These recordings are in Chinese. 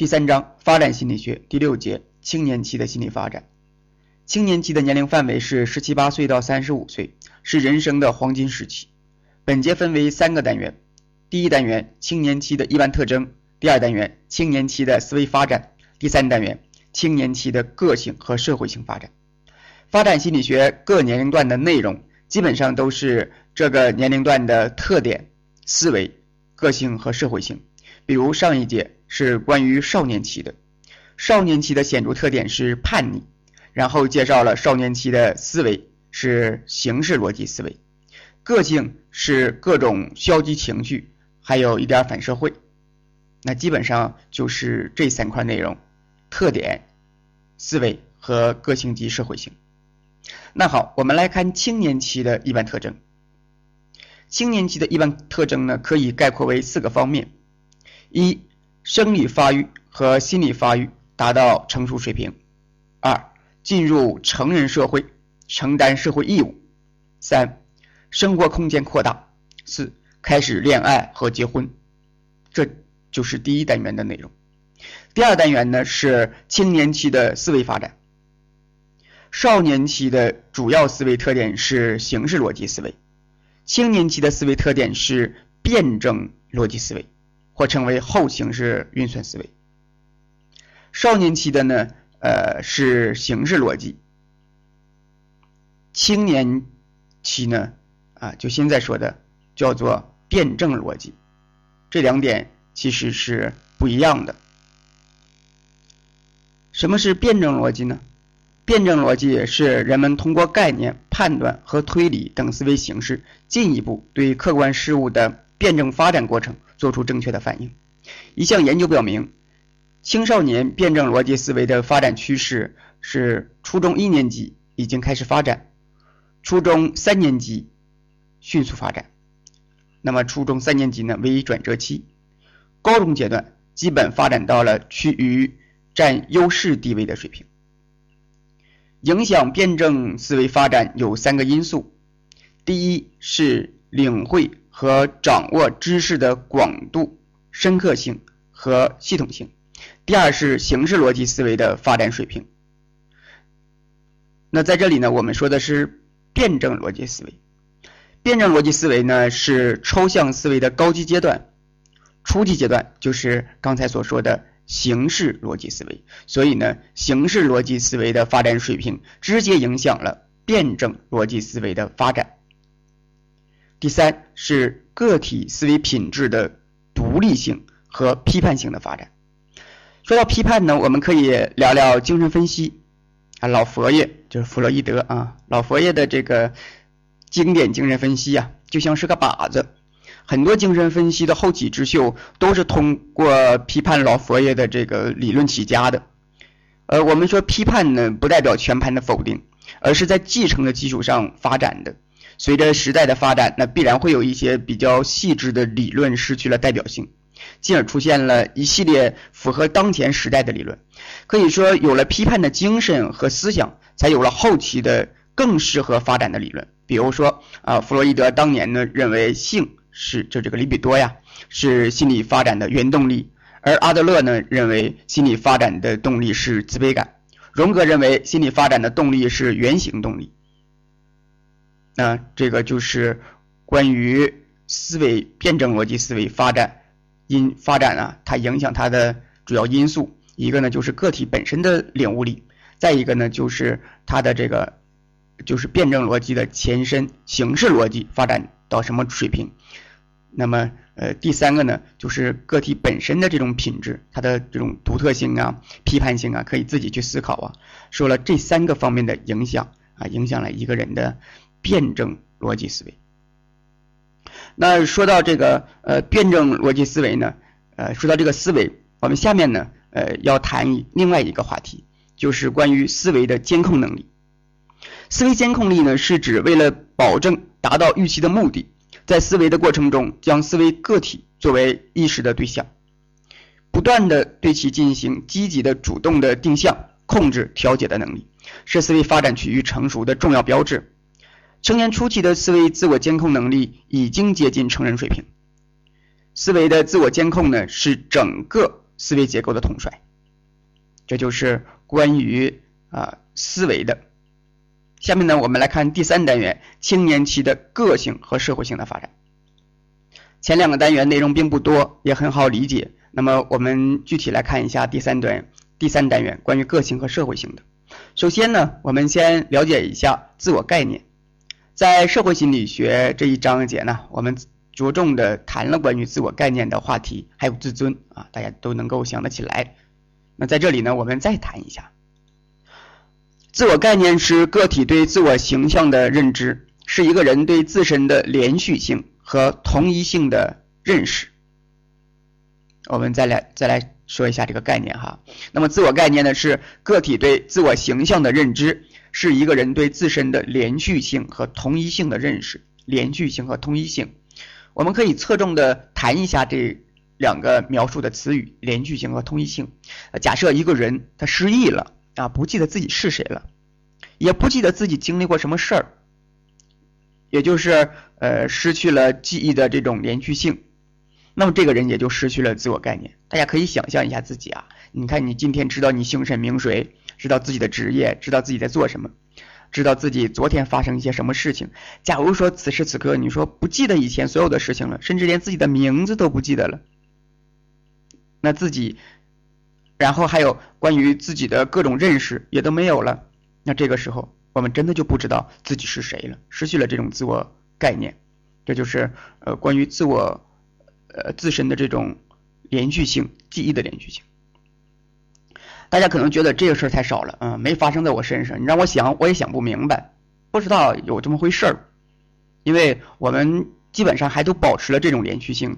第三章发展心理学第六节青年期的心理发展。青年期的年龄范围是十七八岁到三十五岁，是人生的黄金时期。本节分为三个单元：第一单元青年期的一般特征，第二单元青年期的思维发展，第三单元青年期的个性和社会性发展。发展心理学各年龄段的内容基本上都是这个年龄段的特点、思维、个性和社会性。比如上一节。是关于少年期的，少年期的显著特点是叛逆，然后介绍了少年期的思维是形式逻辑思维，个性是各种消极情绪，还有一点反社会，那基本上就是这三块内容：特点、思维和个性及社会性。那好，我们来看青年期的一般特征。青年期的一般特征呢，可以概括为四个方面：一。生理发育和心理发育达到成熟水平。二、进入成人社会，承担社会义务。三、生活空间扩大。四、开始恋爱和结婚。这就是第一单元的内容。第二单元呢是青年期的思维发展。少年期的主要思维特点是形式逻辑思维，青年期的思维特点是辩证逻辑思维。或称为后形式运算思维。少年期的呢，呃，是形式逻辑；青年期呢，啊，就现在说的叫做辩证逻辑。这两点其实是不一样的。什么是辩证逻辑呢？辩证逻辑是人们通过概念、判断和推理等思维形式，进一步对客观事物的辩证发展过程。做出正确的反应。一项研究表明，青少年辩证逻辑思维的发展趋势是初中一年级已经开始发展，初中三年级迅速发展。那么初中三年级呢为转折期，高中阶段基本发展到了趋于占优势地位的水平。影响辩证思维发展有三个因素，第一是领会。和掌握知识的广度、深刻性和系统性。第二是形式逻辑思维的发展水平。那在这里呢，我们说的是辩证逻辑思维。辩证逻辑思维呢是抽象思维的高级阶段，初级阶段就是刚才所说的形式逻辑思维。所以呢，形式逻辑思维的发展水平直接影响了辩证逻辑思维的发展。第三是个体思维品质的独立性和批判性的发展。说到批判呢，我们可以聊聊精神分析啊，老佛爷就是弗洛伊德啊，老佛爷的这个经典精神分析啊，就像是个靶子。很多精神分析的后起之秀都是通过批判老佛爷的这个理论起家的。呃，我们说批判呢，不代表全盘的否定，而是在继承的基础上发展的。随着时代的发展，那必然会有一些比较细致的理论失去了代表性，进而出现了一系列符合当前时代的理论。可以说，有了批判的精神和思想，才有了后期的更适合发展的理论。比如说，啊，弗洛伊德当年呢认为性是就这个里比多呀是心理发展的原动力，而阿德勒呢认为心理发展的动力是自卑感，荣格认为心理发展的动力是原型动力。那这个就是关于思维辩证逻辑思维发展因发展啊，它影响它的主要因素，一个呢就是个体本身的领悟力，再一个呢就是它的这个就是辩证逻辑的前身形式逻辑发展到什么水平。那么呃第三个呢就是个体本身的这种品质，它的这种独特性啊、批判性啊，可以自己去思考啊。说了这三个方面的影响啊，影响了一个人的。辩证逻辑思维。那说到这个呃辩证逻辑思维呢，呃说到这个思维，我们下面呢呃要谈另外一个话题，就是关于思维的监控能力。思维监控力呢是指为了保证达到预期的目的，在思维的过程中将思维个体作为意识的对象，不断的对其进行积极的主动的定向、控制、调节的能力，是思维发展趋于成熟的重要标志。成年初期的思维自我监控能力已经接近成人水平。思维的自我监控呢，是整个思维结构的统帅。这就是关于啊思维的。下面呢，我们来看第三单元青年期的个性和社会性的发展。前两个单元内容并不多，也很好理解。那么我们具体来看一下第三段第三单元关于个性和社会性的。首先呢，我们先了解一下自我概念。在社会心理学这一章节呢，我们着重的谈了关于自我概念的话题，还有自尊啊，大家都能够想得起来。那在这里呢，我们再谈一下，自我概念是个体对自我形象的认知，是一个人对自身的连续性和同一性的认识。我们再来再来说一下这个概念哈。那么自我概念呢，是个体对自我形象的认知，是一个人对自身的连续性和同一性的认识。连续性和同一性，我们可以侧重的谈一下这两个描述的词语：连续性和同一性。假设一个人他失忆了啊，不记得自己是谁了，也不记得自己经历过什么事儿，也就是呃失去了记忆的这种连续性。那么这个人也就失去了自我概念。大家可以想象一下自己啊，你看你今天知道你姓甚名谁，知道自己的职业，知道自己在做什么，知道自己昨天发生一些什么事情。假如说此时此刻你说不记得以前所有的事情了，甚至连自己的名字都不记得了，那自己，然后还有关于自己的各种认识也都没有了，那这个时候我们真的就不知道自己是谁了，失去了这种自我概念。这就是呃关于自我。呃，自身的这种连续性，记忆的连续性，大家可能觉得这个事儿太少了，嗯，没发生在我身上，你让我想，我也想不明白，不知道有这么回事儿，因为我们基本上还都保持了这种连续性。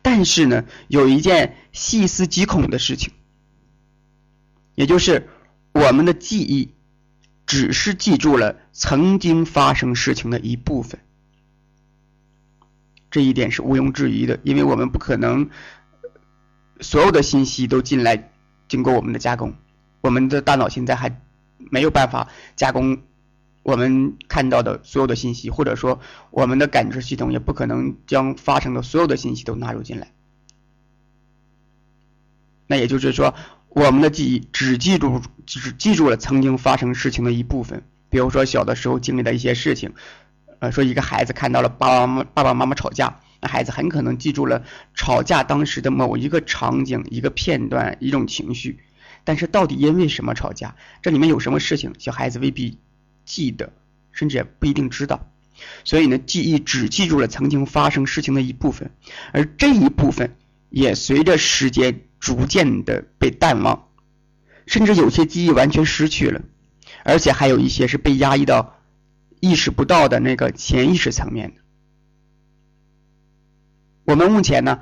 但是呢，有一件细思极恐的事情，也就是我们的记忆只是记住了曾经发生事情的一部分。这一点是毋庸置疑的，因为我们不可能所有的信息都进来，经过我们的加工，我们的大脑现在还没有办法加工我们看到的所有的信息，或者说我们的感知系统也不可能将发生的所有的信息都纳入进来。那也就是说，我们的记忆只记住只记住了曾经发生事情的一部分，比如说小的时候经历的一些事情。呃，说一个孩子看到了爸爸妈妈爸爸妈妈吵架，那孩子很可能记住了吵架当时的某一个场景、一个片段、一种情绪，但是到底因为什么吵架，这里面有什么事情，小孩子未必记得，甚至也不一定知道。所以呢，记忆只记住了曾经发生事情的一部分，而这一部分也随着时间逐渐的被淡忘，甚至有些记忆完全失去了，而且还有一些是被压抑到。意识不到的那个潜意识层面的，我们目前呢，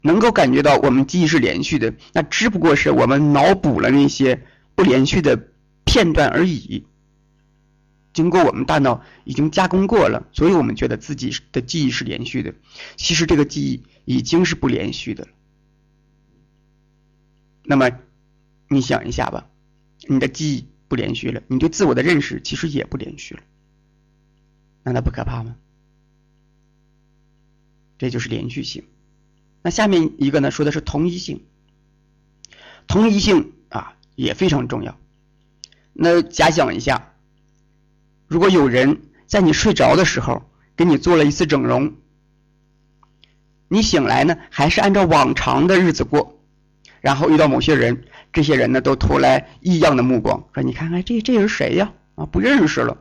能够感觉到我们记忆是连续的，那只不过是我们脑补了那些不连续的片段而已。经过我们大脑已经加工过了，所以我们觉得自己的记忆是连续的。其实这个记忆已经是不连续的了。那么，你想一下吧，你的记忆不连续了，你对自我的认识其实也不连续了。难道不可怕吗？这就是连续性。那下面一个呢，说的是同一性。同一性啊也非常重要。那假想一下，如果有人在你睡着的时候给你做了一次整容，你醒来呢还是按照往常的日子过，然后遇到某些人，这些人呢都投来异样的目光，说：“你看看这这人谁呀？啊，不认识了。”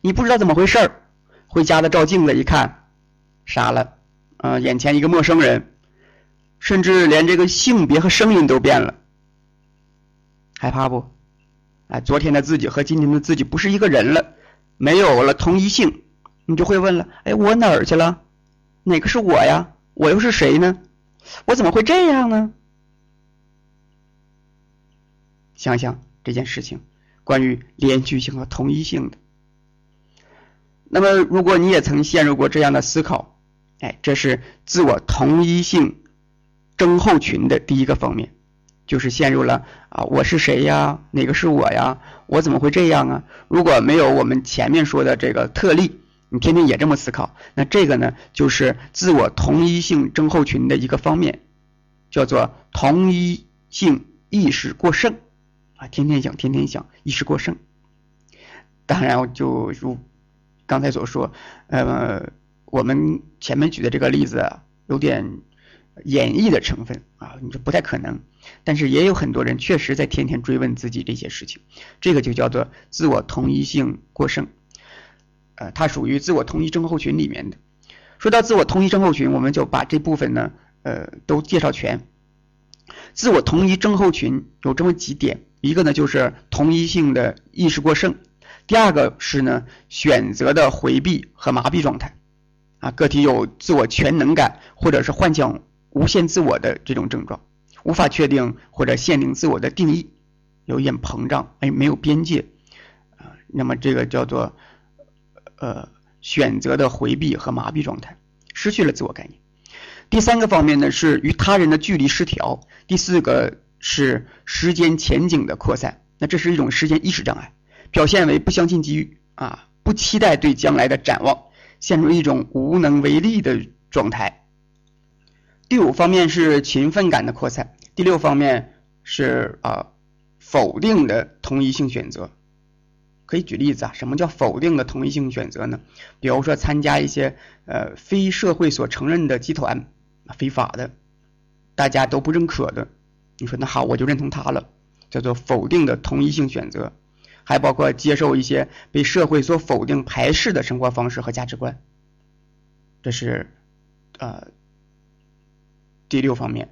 你不知道怎么回事儿，回家的照镜子一看，傻了，啊，眼前一个陌生人，甚至连这个性别和声音都变了，害怕不？哎，昨天的自己和今天的自己不是一个人了，没有了同一性，你就会问了，哎，我哪儿去了？哪个是我呀？我又是谁呢？我怎么会这样呢？想想这件事情，关于连续性和同一性的。那么，如果你也曾陷入过这样的思考，哎，这是自我同一性症候群的第一个方面，就是陷入了啊，我是谁呀？哪个是我呀？我怎么会这样啊？如果没有我们前面说的这个特例，你天天也这么思考，那这个呢，就是自我同一性症候群的一个方面，叫做同一性意识过剩啊，天天想，天天想，意识过剩。当然，就如刚才所说，呃，我们前面举的这个例子，有点演绎的成分啊，你说不太可能。但是也有很多人确实在天天追问自己这些事情，这个就叫做自我同一性过剩，呃，它属于自我同一症候群里面的。说到自我同一症候群，我们就把这部分呢，呃，都介绍全。自我同一症候群有这么几点，一个呢就是同一性的意识过剩。第二个是呢，选择的回避和麻痹状态，啊，个体有自我全能感，或者是幻想无限自我的这种症状，无法确定或者限定自我的定义，有一点膨胀，哎，没有边界，啊，那么这个叫做呃选择的回避和麻痹状态，失去了自我概念。第三个方面呢是与他人的距离失调，第四个是时间前景的扩散，那这是一种时间意识障碍。表现为不相信机遇啊，不期待对将来的展望，陷入一种无能为力的状态。第五方面是勤奋感的扩散，第六方面是啊否定的同一性选择。可以举例子啊，什么叫否定的同一性选择呢？比如说参加一些呃非社会所承认的集团，非法的，大家都不认可的，你说那好，我就认同他了，叫做否定的同一性选择。还包括接受一些被社会所否定、排斥的生活方式和价值观，这是呃第六方面，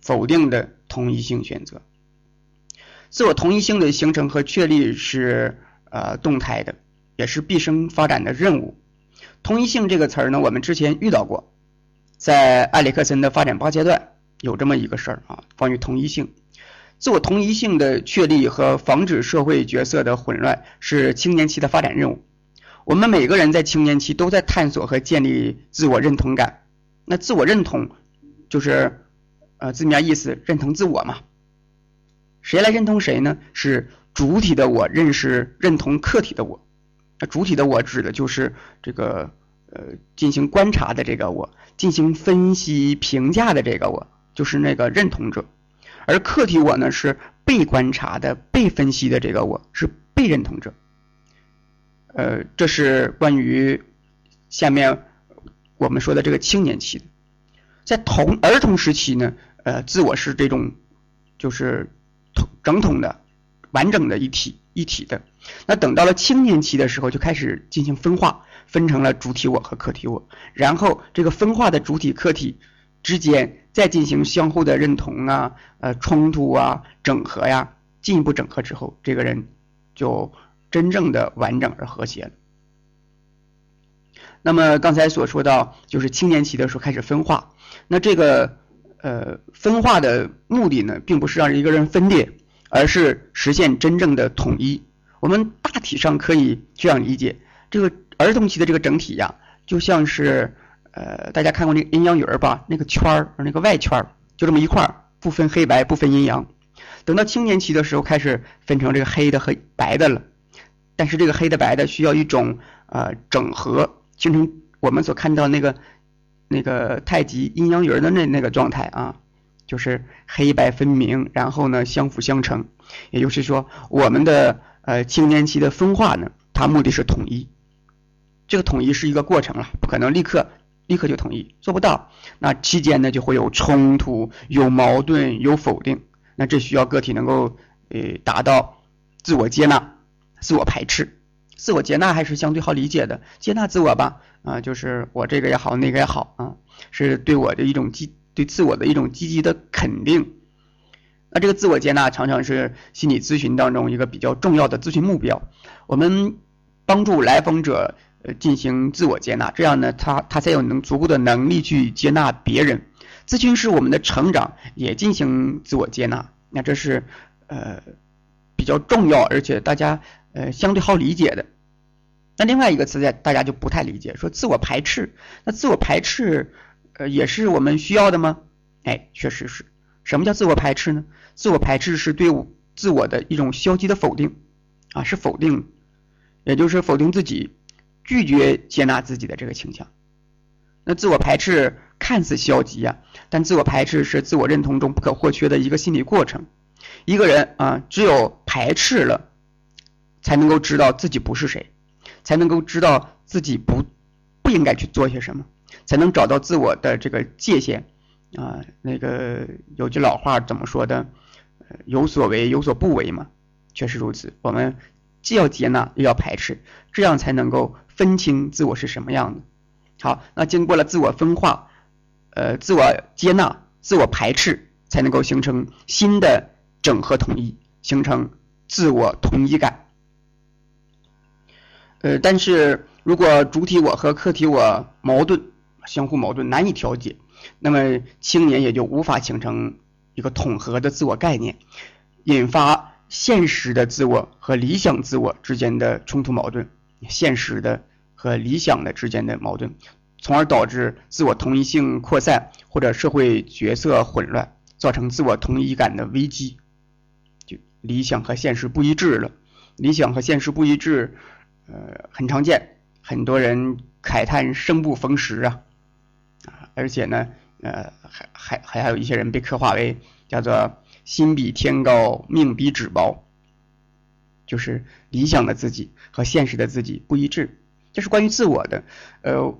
否定的同一性选择。自我同一性的形成和确立是呃动态的，也是毕生发展的任务。同一性这个词儿呢，我们之前遇到过，在埃里克森的发展八阶段有这么一个事儿啊，关于同一性。自我同一性的确立和防止社会角色的混乱是青年期的发展任务。我们每个人在青年期都在探索和建立自我认同感。那自我认同就是呃字面意思认同自我嘛。谁来认同谁呢？是主体的我认识认同客体的我。那主体的我指的就是这个呃进行观察的这个我，进行分析评价的这个我，就是那个认同者。而客体我呢是被观察的、被分析的这个我是被认同者。呃，这是关于下面我们说的这个青年期的，在童儿童时期呢，呃，自我是这种就是统整统的、完整的一体一体的。那等到了青年期的时候，就开始进行分化，分成了主体我和客体我，然后这个分化的主体客体。之间再进行相互的认同啊，呃，冲突啊，整合呀，进一步整合之后，这个人就真正的完整而和谐了。那么刚才所说到，就是青年期的时候开始分化，那这个呃分化的目的呢，并不是让一个人分裂，而是实现真正的统一。我们大体上可以这样理解，这个儿童期的这个整体呀，就像是。呃，大家看过那个阴阳鱼儿吧？那个圈儿，那个外圈儿，就这么一块儿，不分黑白，不分阴阳。等到青年期的时候，开始分成这个黑的和白的了。但是这个黑的白的需要一种呃整合，形成我们所看到那个那个太极阴阳鱼儿的那那个状态啊，就是黑白分明，然后呢相辅相成。也就是说，我们的呃青年期的分化呢，它目的是统一。这个统一是一个过程了，不可能立刻。立刻就同意，做不到，那期间呢就会有冲突、有矛盾、有否定，那这需要个体能够呃达到自我接纳、自我排斥。自我接纳还是相对好理解的，接纳自我吧，啊，就是我这个也好，那个也好啊，是对我的一种积对自我的一种积极的肯定。那这个自我接纳常常是心理咨询当中一个比较重要的咨询目标，我们帮助来访者。呃，进行自我接纳，这样呢，他他才有能足够的能力去接纳别人。咨询师我们的成长也进行自我接纳，那这是呃比较重要，而且大家呃相对好理解的。那另外一个词在大家就不太理解，说自我排斥，那自我排斥呃也是我们需要的吗？哎，确实是。什么叫自我排斥呢？自我排斥是对自我的一种消极的否定啊，是否定，也就是否定自己。拒绝接纳自己的这个倾向，那自我排斥看似消极啊，但自我排斥是自我认同中不可或缺的一个心理过程。一个人啊，只有排斥了，才能够知道自己不是谁，才能够知道自己不不应该去做些什么，才能找到自我的这个界限啊。那个有句老话怎么说的？有所为，有所不为嘛，确实如此。我们既要接纳，又要排斥，这样才能够分清自我是什么样的。好，那经过了自我分化，呃，自我接纳、自我排斥，才能够形成新的整合统一，形成自我统一感。呃，但是如果主体我和客体我矛盾、相互矛盾、难以调节，那么青年也就无法形成。一个统合的自我概念，引发现实的自我和理想自我之间的冲突矛盾，现实的和理想的之间的矛盾，从而导致自我同一性扩散或者社会角色混乱，造成自我同一感的危机。就理想和现实不一致了，理想和现实不一致，呃，很常见，很多人慨叹生不逢时啊，啊，而且呢。呃，还还还有一些人被刻画为叫做心比天高，命比纸薄，就是理想的自己和现实的自己不一致，这是关于自我的。呃，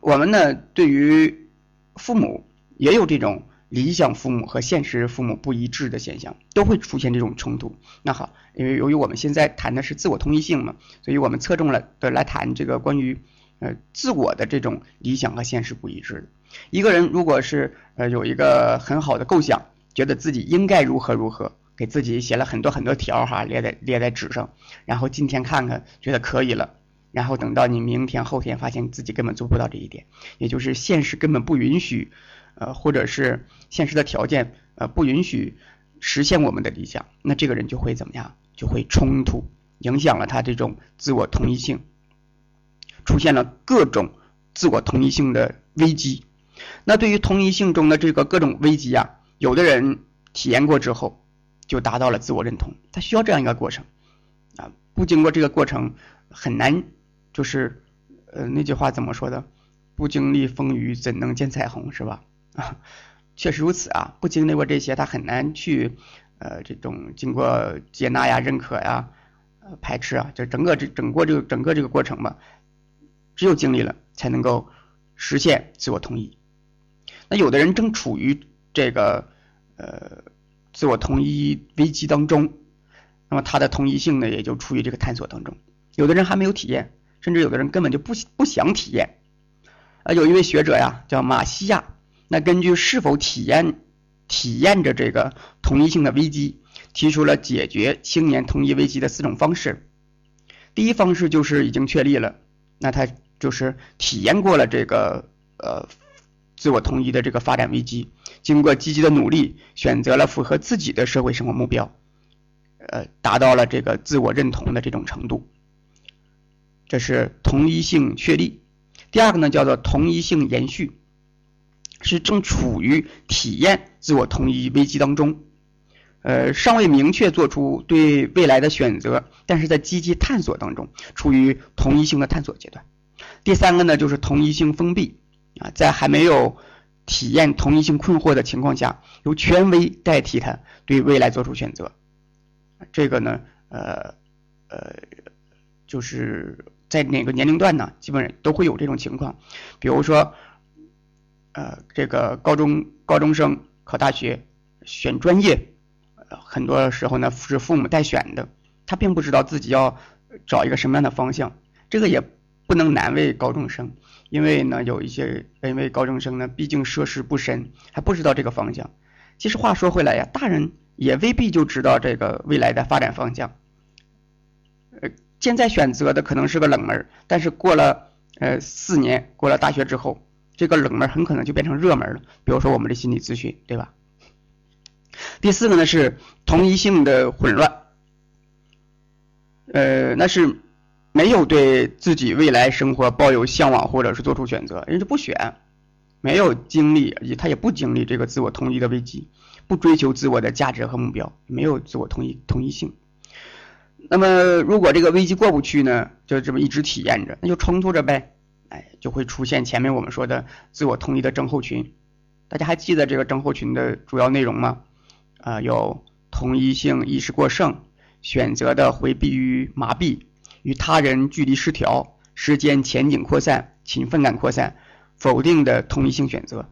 我们呢对于父母也有这种理想父母和现实父母不一致的现象，都会出现这种冲突。那好，因为由于我们现在谈的是自我同一性嘛，所以我们侧重了的来谈这个关于呃自我的这种理想和现实不一致。一个人如果是呃有一个很好的构想，觉得自己应该如何如何，给自己写了很多很多条哈，列在列在纸上，然后今天看看觉得可以了，然后等到你明天后天发现自己根本做不到这一点，也就是现实根本不允许，呃或者是现实的条件呃不允许实现我们的理想，那这个人就会怎么样？就会冲突，影响了他这种自我同一性，出现了各种自我同一性的危机。那对于同一性中的这个各种危机啊，有的人体验过之后，就达到了自我认同。他需要这样一个过程，啊，不经过这个过程很难，就是，呃，那句话怎么说的？不经历风雨怎能见彩虹，是吧？啊，确实如此啊，不经历过这些，他很难去，呃，这种经过接纳呀、认可呀、呃、排斥啊，就整个这整个这个整个这个过程吧，只有经历了，才能够实现自我同意。那有的人正处于这个呃自我同一危机当中，那么他的同一性呢也就处于这个探索当中。有的人还没有体验，甚至有的人根本就不不想体验。啊，有一位学者呀叫马西亚，那根据是否体验体验着这个同一性的危机，提出了解决青年同一危机的四种方式。第一方式就是已经确立了，那他就是体验过了这个呃。自我同一的这个发展危机，经过积极的努力，选择了符合自己的社会生活目标，呃，达到了这个自我认同的这种程度，这是同一性确立。第二个呢，叫做同一性延续，是正处于体验自我同一危机当中，呃，尚未明确做出对未来的选择，但是在积极探索当中，处于同一性的探索阶段。第三个呢，就是同一性封闭。啊，在还没有体验同一性困惑的情况下，由权威代替他对未来做出选择，这个呢，呃，呃，就是在哪个年龄段呢，基本上都会有这种情况。比如说，呃，这个高中高中生考大学选专业，很多时候呢是父母代选的，他并不知道自己要找一个什么样的方向，这个也不能难为高中生。因为呢，有一些因为高中生呢，毕竟涉世不深，还不知道这个方向。其实话说回来呀，大人也未必就知道这个未来的发展方向。呃，现在选择的可能是个冷门，但是过了呃四年，过了大学之后，这个冷门很可能就变成热门了。比如说我们的心理咨询，对吧？第四个呢是同一性的混乱，呃，那是。没有对自己未来生活抱有向往，或者是做出选择，人就不选，没有经历，他也不经历这个自我同一的危机，不追求自我的价值和目标，没有自我同一同一性。那么，如果这个危机过不去呢，就这么一直体验着，那就冲突着呗，哎，就会出现前面我们说的自我同一的症候群。大家还记得这个症候群的主要内容吗？啊，有同一性意识过剩、选择的回避与麻痹、与他人距离失调、时间前景扩散、勤奋感扩散、否定的同一性选择。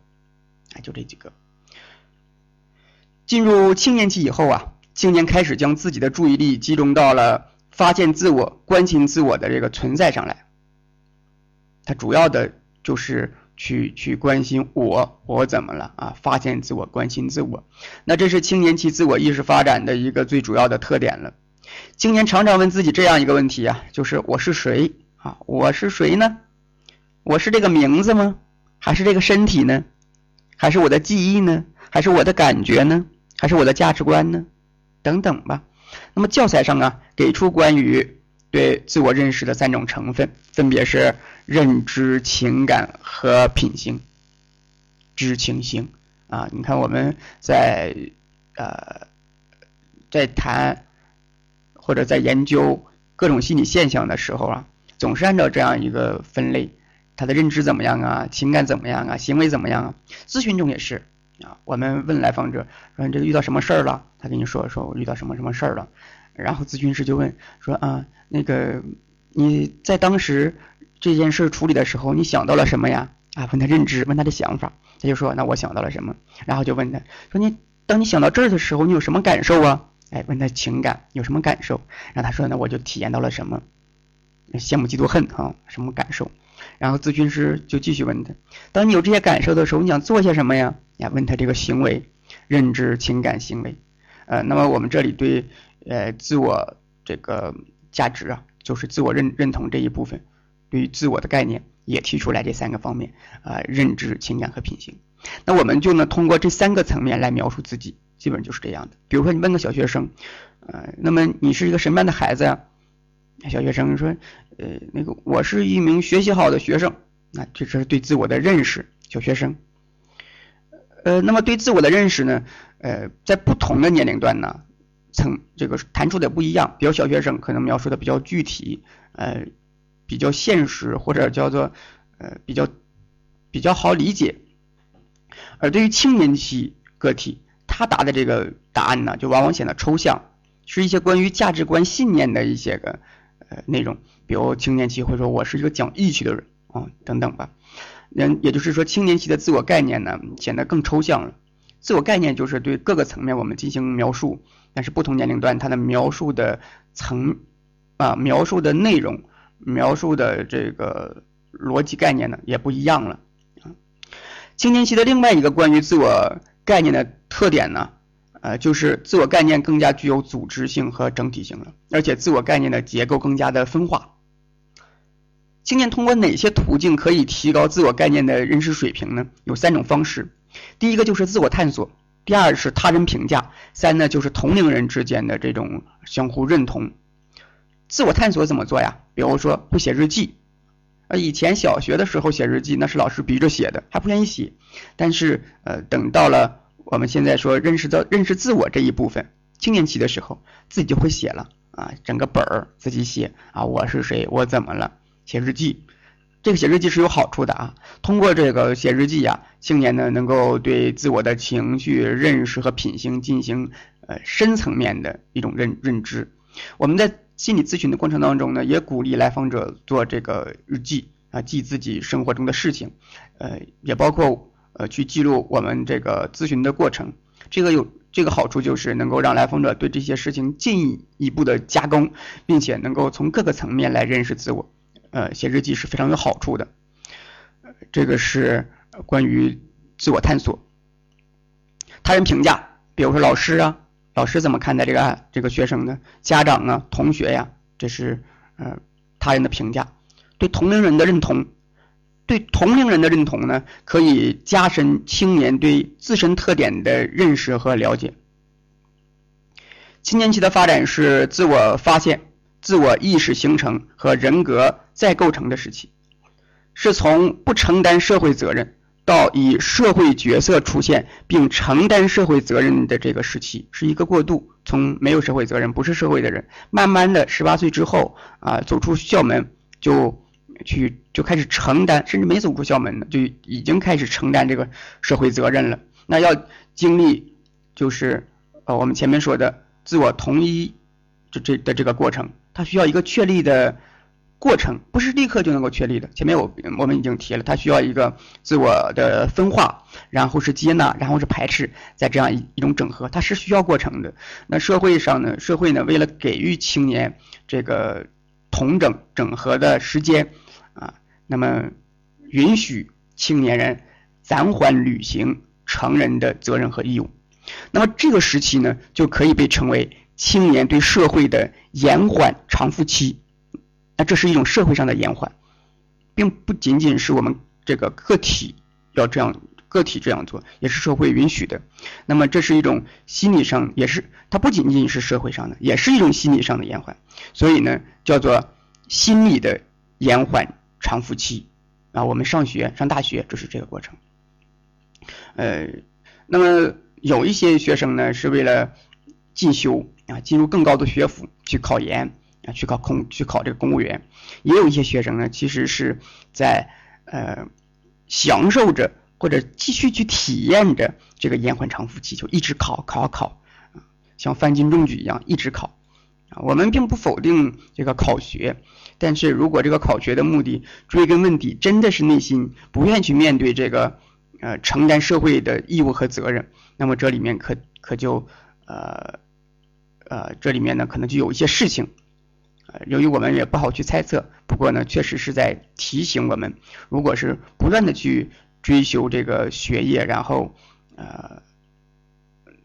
啊，就这几个。进入青年期以后啊，青年开始将自己的注意力集中到了发现自我、关心自我的这个存在上来。他主要的就是去去关心我，我怎么了啊？发现自我，关心自我，那这是青年期自我意识发展的一个最主要的特点了。青年常常问自己这样一个问题啊，就是我是谁啊？我是谁呢？我是这个名字吗？还是这个身体呢？还是我的记忆呢？还是我的感觉呢？还是我的价值观呢？等等吧。那么教材上啊，给出关于。对自我认识的三种成分，分别是认知、情感和品行。知情行啊，你看我们在呃在谈或者在研究各种心理现象的时候啊，总是按照这样一个分类：他的认知怎么样啊？情感怎么样啊？行为怎么样啊？咨询中也是啊，我们问来访者说：“你这个遇到什么事儿了？”他跟你说：“说我遇到什么什么事儿了。”然后咨询师就问说：“啊。”那个你在当时这件事处理的时候，你想到了什么呀？啊，问他认知，问他的想法，他就说那我想到了什么？然后就问他说你当你想到这儿的时候，你有什么感受啊？哎，问他情感有什么感受？然后他说那我就体验到了什么？羡慕嫉妒恨啊，什么感受？然后咨询师就继续问他，当你有这些感受的时候，你想做些什么呀？呀，问他这个行为、认知、情感、行为。呃，那么我们这里对呃自我这个。价值啊，就是自我认认同这一部分，对于自我的概念也提出来这三个方面啊，认知、情感和品行。那我们就呢通过这三个层面来描述自己，基本上就是这样的。比如说你问个小学生，呃，那么你是一个什么样的孩子呀？小学生说，呃，那个我是一名学习好的学生。那这是对自我的认识。小学生，呃，那么对自我的认识呢，呃，在不同的年龄段呢。层这个弹出的不一样，比如小学生可能描述的比较具体，呃，比较现实或者叫做呃比较比较好理解，而对于青年期个体，他答的这个答案呢，就往往显得抽象，是一些关于价值观信念的一些个呃内容，比如青年期会说我是一个讲义气的人啊等等吧，嗯，也就是说青年期的自我概念呢显得更抽象了，自我概念就是对各个层面我们进行描述。但是不同年龄段，它的描述的层啊，描述的内容，描述的这个逻辑概念呢，也不一样了啊。青年期的另外一个关于自我概念的特点呢，呃，就是自我概念更加具有组织性和整体性了，而且自我概念的结构更加的分化。青年通过哪些途径可以提高自我概念的认识水平呢？有三种方式，第一个就是自我探索。第二是他人评价，三呢就是同龄人之间的这种相互认同。自我探索怎么做呀？比如说会写日记，呃，以前小学的时候写日记那是老师逼着写的，还不愿意写。但是呃，等到了我们现在说认识到认识自我这一部分，青年期的时候，自己就会写了啊，整个本儿自己写啊，我是谁，我怎么了，写日记。这个写日记是有好处的啊，通过这个写日记呀，青年呢能够对自我的情绪认识和品行进行呃深层面的一种认认知。我们在心理咨询的过程当中呢，也鼓励来访者做这个日记啊，记自己生活中的事情，呃，也包括呃去记录我们这个咨询的过程。这个有这个好处就是能够让来访者对这些事情进一步的加工，并且能够从各个层面来认识自我。呃，写日记是非常有好处的，这个是关于自我探索。他人评价，比如说老师啊，老师怎么看待这个这个学生呢？家长啊，同学呀，这是呃他人的评价。对同龄人的认同，对同龄人的认同呢，可以加深青年对自身特点的认识和了解。青年期的发展是自我发现。自我意识形成和人格再构成的时期，是从不承担社会责任到以社会角色出现并承担社会责任的这个时期，是一个过渡，从没有社会责任、不是社会的人，慢慢的十八岁之后啊，走出校门就去就开始承担，甚至没走出校门呢，就已经开始承担这个社会责任了。那要经历就是呃我们前面说的自我同一这这的这个过程，它需要一个确立的过程，不是立刻就能够确立的。前面我我们已经提了，它需要一个自我的分化，然后是接纳，然后是排斥，在这样一一种整合，它是需要过程的。那社会上呢，社会呢，为了给予青年这个同整整合的时间，那么允许青年人暂缓履行。成人的责任和义务，那么这个时期呢，就可以被称为青年对社会的延缓偿付期。那这是一种社会上的延缓，并不仅仅是我们这个个体要这样，个体这样做，也是社会允许的。那么这是一种心理上，也是它不仅仅是社会上的，也是一种心理上的延缓。所以呢，叫做心理的延缓偿付期啊。我们上学上大学就是这个过程。呃，那么有一些学生呢，是为了进修啊，进入更高的学府去考研啊，去考公去考这个公务员；也有一些学生呢，其实是在呃享受着或者继续去体验着这个延缓偿付期，就一直考考考啊，像翻金中举一样一直考啊。我们并不否定这个考学，但是如果这个考学的目的追根问底，真的是内心不愿去面对这个。呃，承担社会的义务和责任，那么这里面可可就呃呃，这里面呢可能就有一些事情，呃，由于我们也不好去猜测，不过呢，确实是在提醒我们，如果是不断的去追求这个学业，然后呃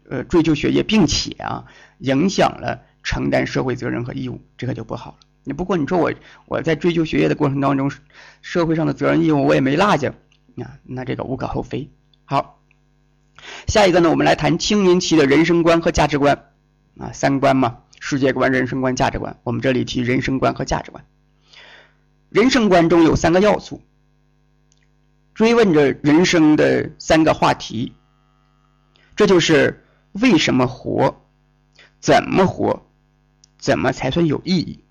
呃追求学业，并且啊影响了承担社会责任和义务，这个就不好了。你不过你说我我在追求学业的过程当中，社会上的责任义务我也没落下。啊，那这个无可厚非。好，下一个呢，我们来谈青年期的人生观和价值观啊，三观嘛，世界观、人生观、价值观。我们这里提人生观和价值观。人生观中有三个要素，追问着人生的三个话题，这就是为什么活，怎么活，怎么才算有意义？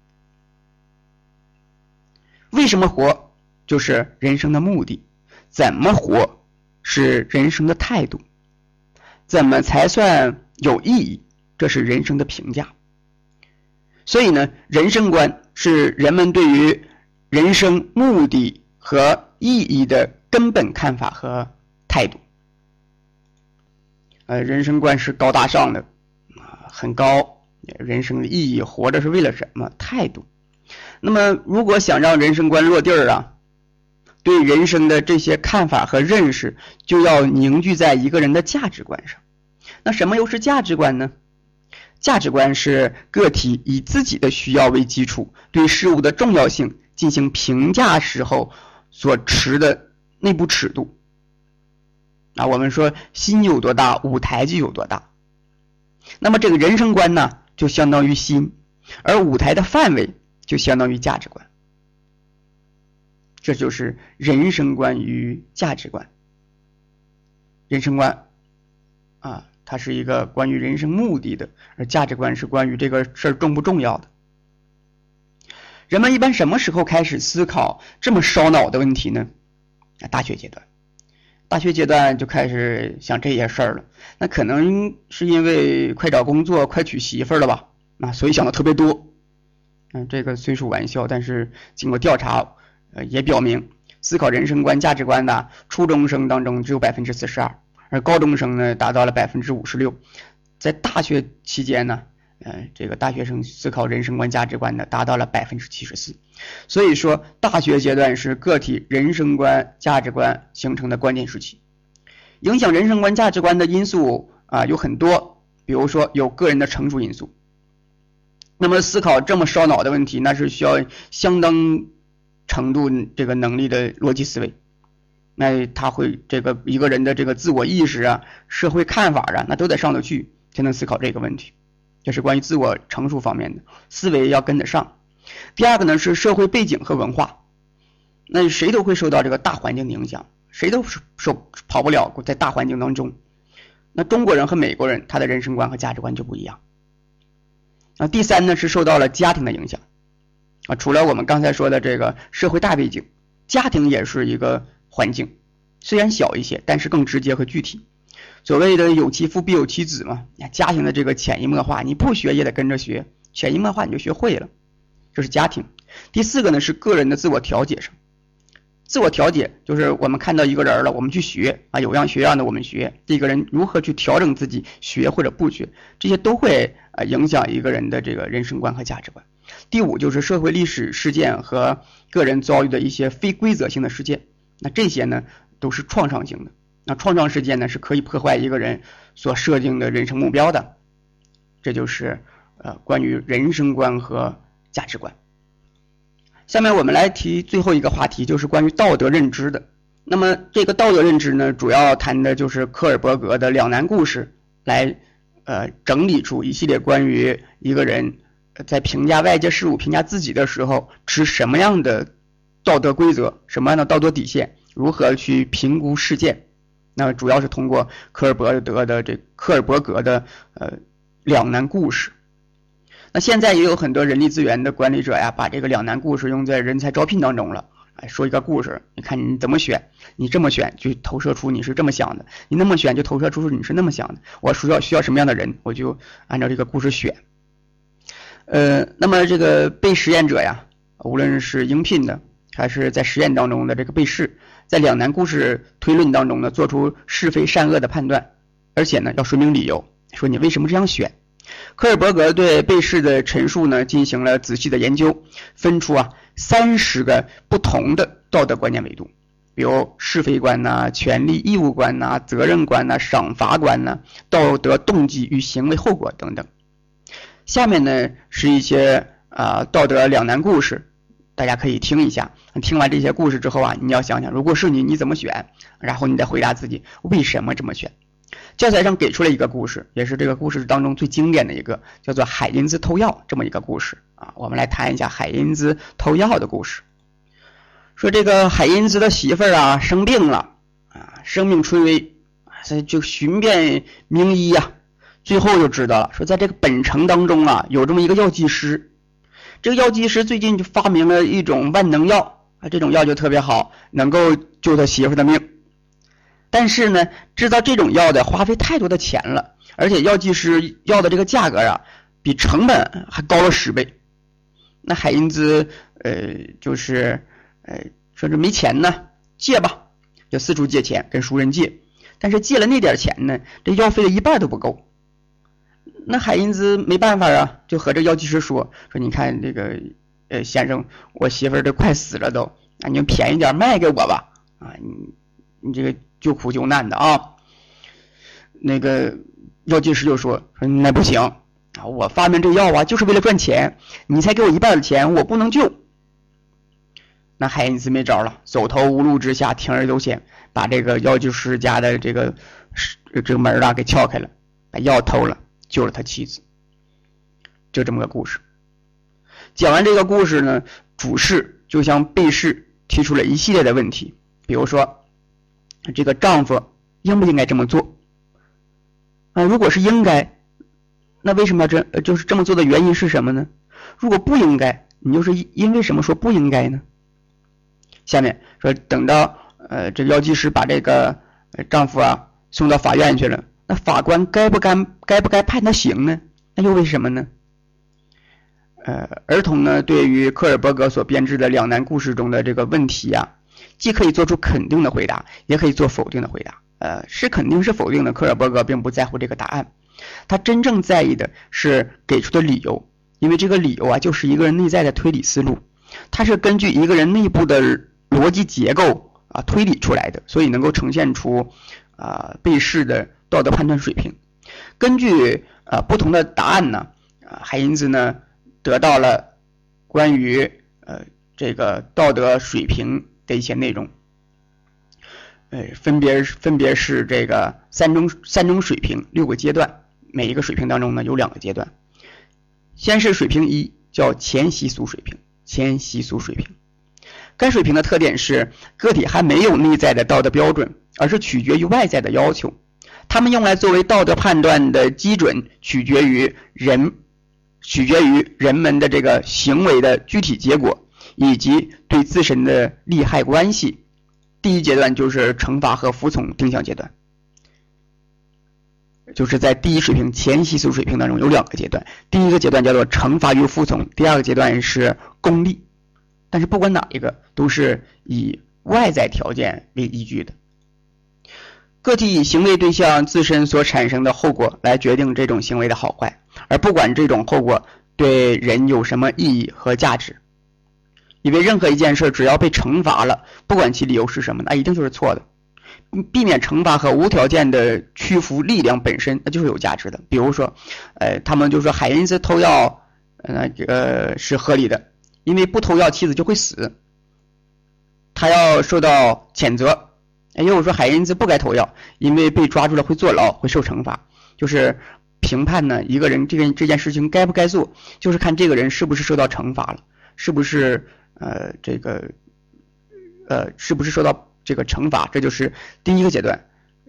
为什么活，就是人生的目的。怎么活是人生的态度，怎么才算有意义？这是人生的评价。所以呢，人生观是人们对于人生目的和意义的根本看法和态度。呃，人生观是高大上的啊，很高。人生的意义，活着是为了什么？态度。那么，如果想让人生观落地儿啊？对人生的这些看法和认识，就要凝聚在一个人的价值观上。那什么又是价值观呢？价值观是个体以自己的需要为基础，对事物的重要性进行评价时候所持的内部尺度。啊，我们说心有多大，舞台就有多大。那么这个人生观呢，就相当于心，而舞台的范围就相当于价值观。这就是人生观与价值观。人生观啊，它是一个关于人生目的的，而价值观是关于这个事儿重不重要的。人们一般什么时候开始思考这么烧脑的问题呢？啊，大学阶段，大学阶段就开始想这些事儿了。那可能是因为快找工作、快娶媳妇儿了吧？啊，所以想的特别多。嗯，这个虽属玩笑，但是经过调查。呃，也表明思考人生观、价值观的初中生当中只有百分之四十二，而高中生呢达到了百分之五十六。在大学期间呢，呃，这个大学生思考人生观、价值观的达到了百分之七十四。所以说，大学阶段是个体人生观、价值观形成的关键时期。影响人生观、价值观的因素啊有很多，比如说有个人的成熟因素。那么思考这么烧脑的问题，那是需要相当。程度这个能力的逻辑思维，那他会这个一个人的这个自我意识啊、社会看法啊，那都得上得去才能思考这个问题。这是关于自我成熟方面的思维要跟得上。第二个呢是社会背景和文化，那谁都会受到这个大环境的影响，谁都是受跑不了在大环境当中。那中国人和美国人他的人生观和价值观就不一样。啊第三呢是受到了家庭的影响。啊。除了我们刚才说的这个社会大背景，家庭也是一个环境，虽然小一些，但是更直接和具体。所谓的有其父必有其子嘛，家庭的这个潜移默化，你不学也得跟着学，潜移默化你就学会了，这是家庭。第四个呢是个人的自我调节上，自我调节就是我们看到一个人了，我们去学啊，有样学样的我们学，这个人如何去调整自己，学或者不学，这些都会啊影响一个人的这个人生观和价值观。第五就是社会历史事件和个人遭遇的一些非规则性的事件，那这些呢都是创伤性的。那创伤事件呢，是可以破坏一个人所设定的人生目标的，这就是呃关于人生观和价值观。下面我们来提最后一个话题，就是关于道德认知的。那么这个道德认知呢，主要谈的就是科尔伯格的两难故事，来呃整理出一系列关于一个人在评价外界事物、评价自己的时候持什么样的道德规则、什么样的道德底线，如何去评估事件。那主要是通过科尔伯德的这科尔伯格的呃两难故事。那现在也有很多人力资源的管理者呀，把这个两难故事用在人才招聘当中了。哎，说一个故事，你看你怎么选？你这么选就投射出你是这么想的，你那么选就投射出你是那么想的。我需要需要什么样的人，我就按照这个故事选。呃，那么这个被实验者呀，无论是应聘的还是在实验当中的这个被试。在两难故事推论当中呢，做出是非善恶的判断，而且呢要说明理由，说你为什么这样选。科尔伯格对被试的陈述呢进行了仔细的研究，分出啊三十个不同的道德观念维度，比如是非观呐、权利义务观呐、责任观呐、赏罚观呐、道德动机与行为后果等等。下面呢是一些啊道德两难故事。大家可以听一下，听完这些故事之后啊，你要想想，如果是你，你怎么选？然后你再回答自己为什么这么选。教材上给出了一个故事，也是这个故事当中最经典的一个，叫做海因兹偷药这么一个故事啊。我们来谈一下海因兹偷药的故事。说这个海因兹的媳妇儿啊生病了啊，生命垂危，所以就寻遍名医呀，最后就知道了，说在这个本城当中啊，有这么一个药剂师。这个药剂师最近就发明了一种万能药啊，这种药就特别好，能够救他媳妇儿的命。但是呢，制造这种药的花费太多的钱了，而且药剂师要的这个价格啊，比成本还高了十倍。那海因兹呃，就是呃，说这没钱呢，借吧，就四处借钱跟熟人借，但是借了那点钱呢，这药费的一半都不够。那海因兹没办法啊，就和这药剂师说说，你看这个呃先生，我媳妇儿都快死了都，啊你就便宜点卖给我吧，啊你你这个救苦救难的啊。那个药剂师就说说那不行啊，我发明这药啊就是为了赚钱，你才给我一半的钱，我不能救。那海因斯没招了，走投无路之下，铤而走险，把这个药剂师家的这个这个门啊给撬开了，把药偷了。救了他妻子，就这么个故事。讲完这个故事呢，主事就向被试提出了一系列的问题，比如说，这个丈夫应不应该这么做？啊，如果是应该，那为什么要这就是这么做的原因是什么呢？如果不应该，你又是因为什么说不应该呢？下面说，等到呃这药剂师把这个丈夫啊送到法院去了。那法官该不该该不该判他刑呢？那又为什么呢？呃，儿童呢，对于科尔伯格所编制的两难故事中的这个问题呀，既可以做出肯定的回答，也可以做否定的回答。呃，是肯定是否定的，科尔伯格并不在乎这个答案，他真正在意的是给出的理由，因为这个理由啊，就是一个人内在的推理思路，它是根据一个人内部的逻辑结构啊推理出来的，所以能够呈现出啊被试的。道德判断水平，根据呃不同的答案呢，啊海因兹呢得到了关于呃这个道德水平的一些内容，呃分别分别是这个三种三种水平六个阶段，每一个水平当中呢有两个阶段，先是水平一叫前习俗水平，前习俗水平，该水平的特点是个体还没有内在的道德标准，而是取决于外在的要求。他们用来作为道德判断的基准，取决于人取决于人们的这个行为的具体结果以及对自身的利害关系。第一阶段就是惩罚和服从定向阶段，就是在第一水平前习俗水平当中有两个阶段，第一个阶段叫做惩罚与服从，第二个阶段是功利。但是不管哪一个，都是以外在条件为依据的。个体以行为对象自身所产生的后果来决定这种行为的好坏，而不管这种后果对人有什么意义和价值。以为任何一件事只要被惩罚了，不管其理由是什么，那一定就是错的。避免惩罚和无条件的屈服力量本身，那就是有价值的。比如说，呃，他们就说海因斯偷药，呃，这个是合理的，因为不偷药妻子就会死，他要受到谴责。也有说海因斯不该偷药，因为被抓住了会坐牢，会受惩罚。就是评判呢，一个人这个这件事情该不该做，就是看这个人是不是受到惩罚了，是不是呃这个呃是不是受到这个惩罚，这就是第一个阶段，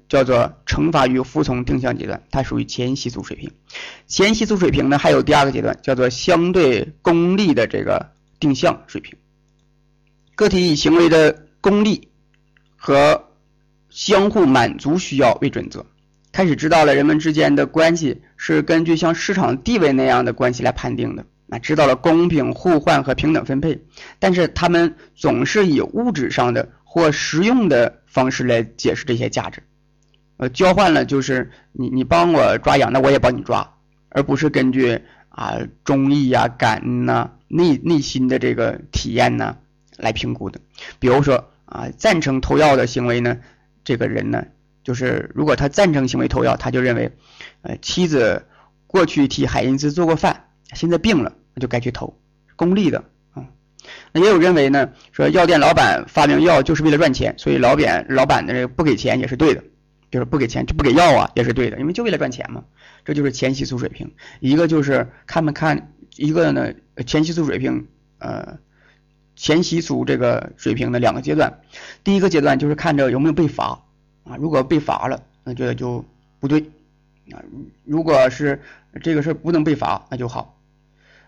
叫做惩罚与服从定向阶段，它属于前习俗水平。前习俗水平呢，还有第二个阶段，叫做相对功利的这个定向水平。个体以行为的功利和相互满足需要为准则，开始知道了人们之间的关系是根据像市场地位那样的关系来判定的。啊，知道了公平互换和平等分配，但是他们总是以物质上的或实用的方式来解释这些价值。呃，交换了就是你你帮我抓羊，那我也帮你抓，而不是根据啊忠义呀、感恩呐、内内心的这个体验呢来评估的。比如说啊，赞成偷药的行为呢。这个人呢，就是如果他赞成行为投药，他就认为，呃，妻子过去替海因斯做过饭，现在病了，那就该去投，公立的啊。那也有认为呢，说药店老板发明药就是为了赚钱，所以老板老板的这个不给钱也是对的，就是不给钱就不给药啊，也是对的，因为就为了赚钱嘛。这就是前习俗水平，一个就是看没看，一个呢前习俗水平，呃。前习俗这个水平的两个阶段，第一个阶段就是看着有没有被罚啊，如果被罚了，那觉得就不对啊；如果是这个事不能被罚，那就好。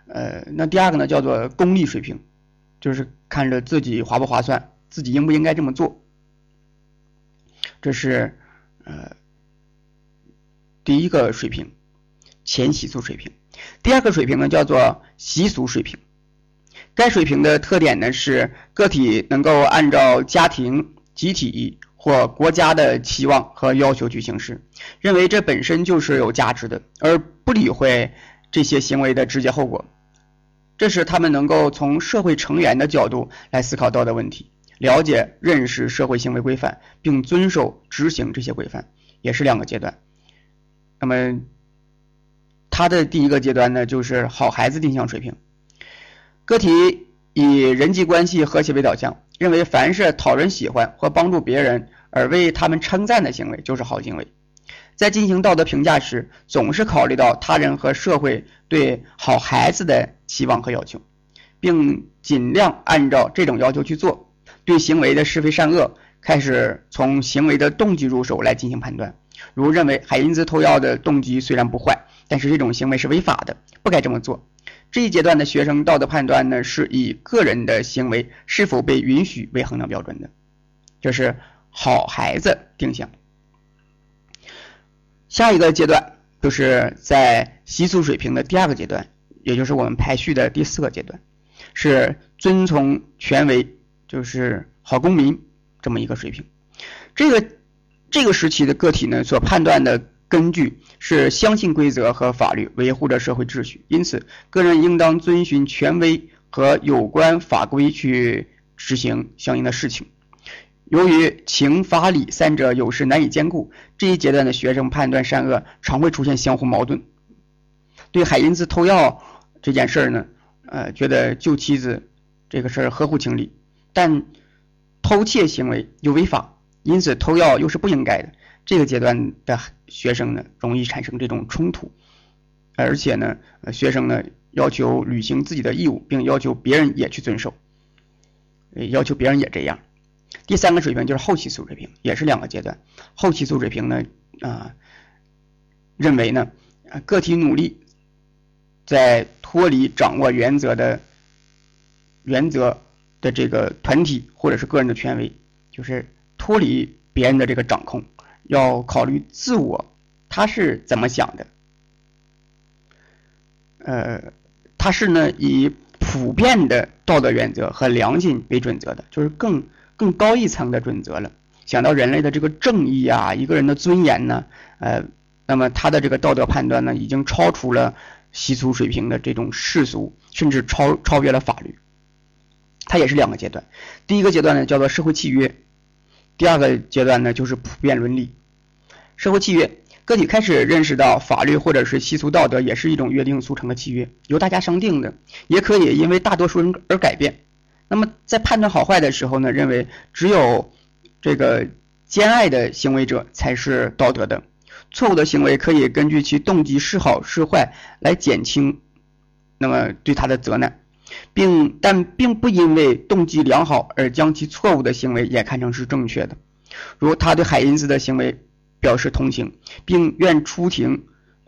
呃，那第二个呢叫做功利水平，就是看着自己划不划算，自己应不应该这么做。这是呃第一个水平，前习俗水平。第二个水平呢叫做习俗水平。该水平的特点呢是个体能够按照家庭、集体或国家的期望和要求去行事，认为这本身就是有价值的，而不理会这些行为的直接后果。这是他们能够从社会成员的角度来思考道德问题，了解、认识社会行为规范，并遵守、执行这些规范，也是两个阶段。那么，他的第一个阶段呢，就是好孩子定向水平。个体以人际关系和谐为导向，认为凡是讨人喜欢或帮助别人而为他们称赞的行为就是好行为。在进行道德评价时，总是考虑到他人和社会对好孩子的期望和要求，并尽量按照这种要求去做。对行为的是非善恶，开始从行为的动机入手来进行判断。如认为海因兹偷药的动机虽然不坏，但是这种行为是违法的，不该这么做。这一阶段的学生道德判断呢，是以个人的行为是否被允许为衡量标准的，就是好孩子定向。下一个阶段就是在习俗水平的第二个阶段，也就是我们排序的第四个阶段，是遵从权威，就是好公民这么一个水平。这个这个时期的个体呢，所判断的。根据是相信规则和法律，维护着社会秩序，因此个人应当遵循权威和有关法规去执行相应的事情。由于情法理三者有时难以兼顾，这一阶段的学生判断善恶常会出现相互矛盾。对海因斯偷药这件事儿呢，呃，觉得救妻子这个事儿合乎情理，但偷窃行为又违法，因此偷药又是不应该的。这个阶段的学生呢，容易产生这种冲突，而且呢，学生呢要求履行自己的义务，并要求别人也去遵守，要求别人也这样。第三个水平就是后期素水平，也是两个阶段。后期素水平呢，啊，认为呢，个体努力在脱离掌握原则的原则的这个团体或者是个人的权威，就是脱离别人的这个掌控，要考虑自我他是怎么想的。呃，他是呢以普遍的道德原则和良心为准则的，就是更更高一层的准则了。想到人类的这个正义啊，一个人的尊严呢，呃，那么他的这个道德判断呢，已经超出了习俗水平的这种世俗，甚至超超越了法律。它也是两个阶段，第一个阶段呢叫做社会契约，第二个阶段呢就是普遍伦理。社会契约。个体开始认识到，法律或者是习俗道德也是一种约定俗成的契约，由大家商定的，也可以因为大多数人而改变。那么在判断好坏的时候呢，认为只有这个兼爱的行为者才是道德的，错误的行为可以根据其动机是好是坏来减轻那么对他的责难，并但并不因为动机良好而将其错误的行为也看成是正确的。如他对海因斯的行为。表示同情，并愿出庭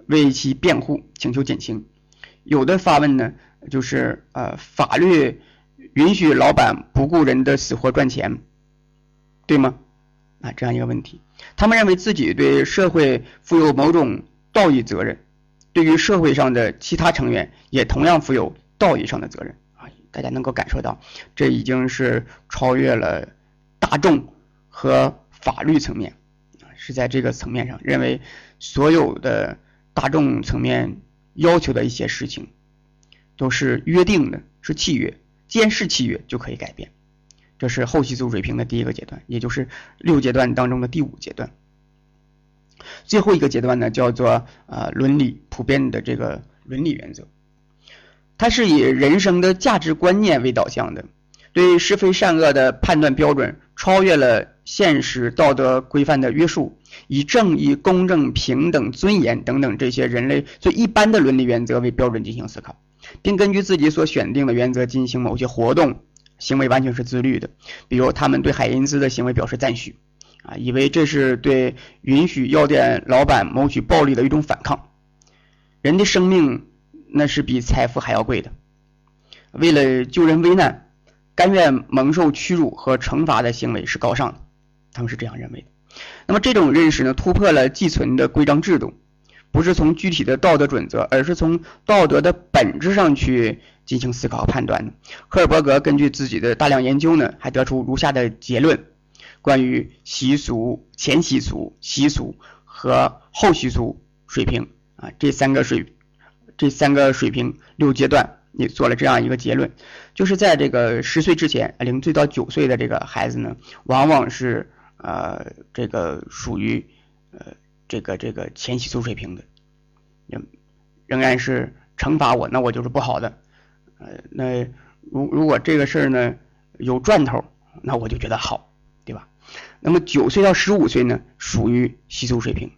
为其辩护，请求减轻。有的发问呢，就是呃，法律允许老板不顾人的死活赚钱，对吗？啊，这样一个问题。他们认为自己对社会负有某种道义责任，对于社会上的其他成员也同样负有道义上的责任啊。大家能够感受到，这已经是超越了大众和法律层面。是在这个层面上认为，所有的大众层面要求的一些事情，都是约定的，是契约。既然是契约，就可以改变。这是后习俗水平的第一个阶段，也就是六阶段当中的第五阶段。最后一个阶段呢，叫做呃伦理普遍的这个伦理原则，它是以人生的价值观念为导向的，对是非善恶的判断标准超越了。现实道德规范的约束，以正义、公正、平等、尊严等等这些人类最一般的伦理原则为标准进行思考，并根据自己所选定的原则进行某些活动行为，完全是自律的。比如，他们对海因兹的行为表示赞许，啊，以为这是对允许药店老板谋取暴利的一种反抗。人的生命那是比财富还要贵的，为了救人危难，甘愿蒙受屈辱和惩罚的行为是高尚的。他们是这样认为的。那么这种认识呢，突破了既存的规章制度，不是从具体的道德准则，而是从道德的本质上去进行思考判断的。赫尔伯格根据自己的大量研究呢，还得出如下的结论：关于习俗、前习俗、习俗和后习俗水平啊，这三个水这三个水平六阶段，你做了这样一个结论，就是在这个十岁之前，零岁到九岁的这个孩子呢，往往是。呃，这个属于呃这个这个前习俗水平的，仍仍然是惩罚我，那我就是不好的。呃，那如如果这个事儿呢有赚头，那我就觉得好，对吧？那么九岁到十五岁呢，属于习俗水平。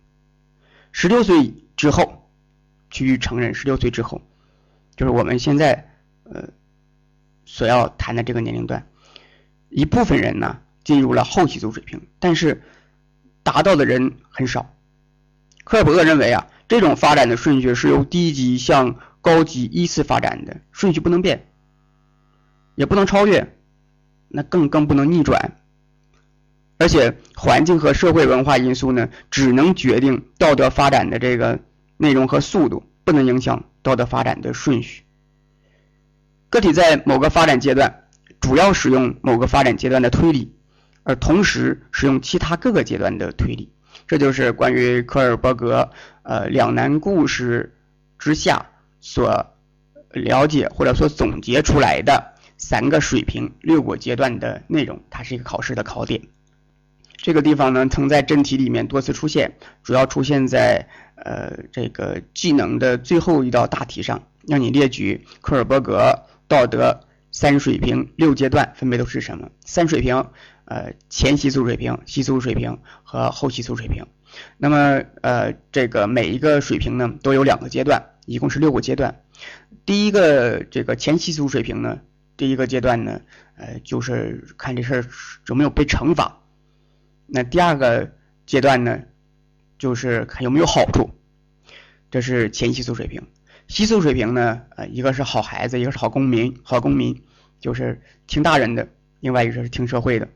十六岁之后趋于成人，十六岁之后就是我们现在呃所要谈的这个年龄段，一部分人呢。进入了后习俗水平，但是达到的人很少。科尔伯格认为啊，这种发展的顺序是由低级向高级依次发展的，顺序不能变，也不能超越，那更更不能逆转。而且环境和社会文化因素呢，只能决定道德发展的这个内容和速度，不能影响道德发展的顺序。个体在某个发展阶段，主要使用某个发展阶段的推理。而同时使用其他各个阶段的推理，这就是关于科尔伯格呃两难故事之下所了解或者说总结出来的三个水平六个阶段的内容。它是一个考试的考点。这个地方呢，曾在真题里面多次出现，主要出现在呃这个技能的最后一道大题上，让你列举科尔伯格道德三水平六阶段分别都是什么？三水平。呃，前习俗水平、习俗水平和后习俗水平。那么，呃，这个每一个水平呢，都有两个阶段，一共是六个阶段。第一个这个前习俗水平呢，第一个阶段呢，呃，就是看这事儿有没有被惩罚。那第二个阶段呢，就是看有没有好处。这是前习俗水平。习俗水平呢，呃，一个是好孩子，一个是好公民，好公民就是听大人的，另外一个是听社会的，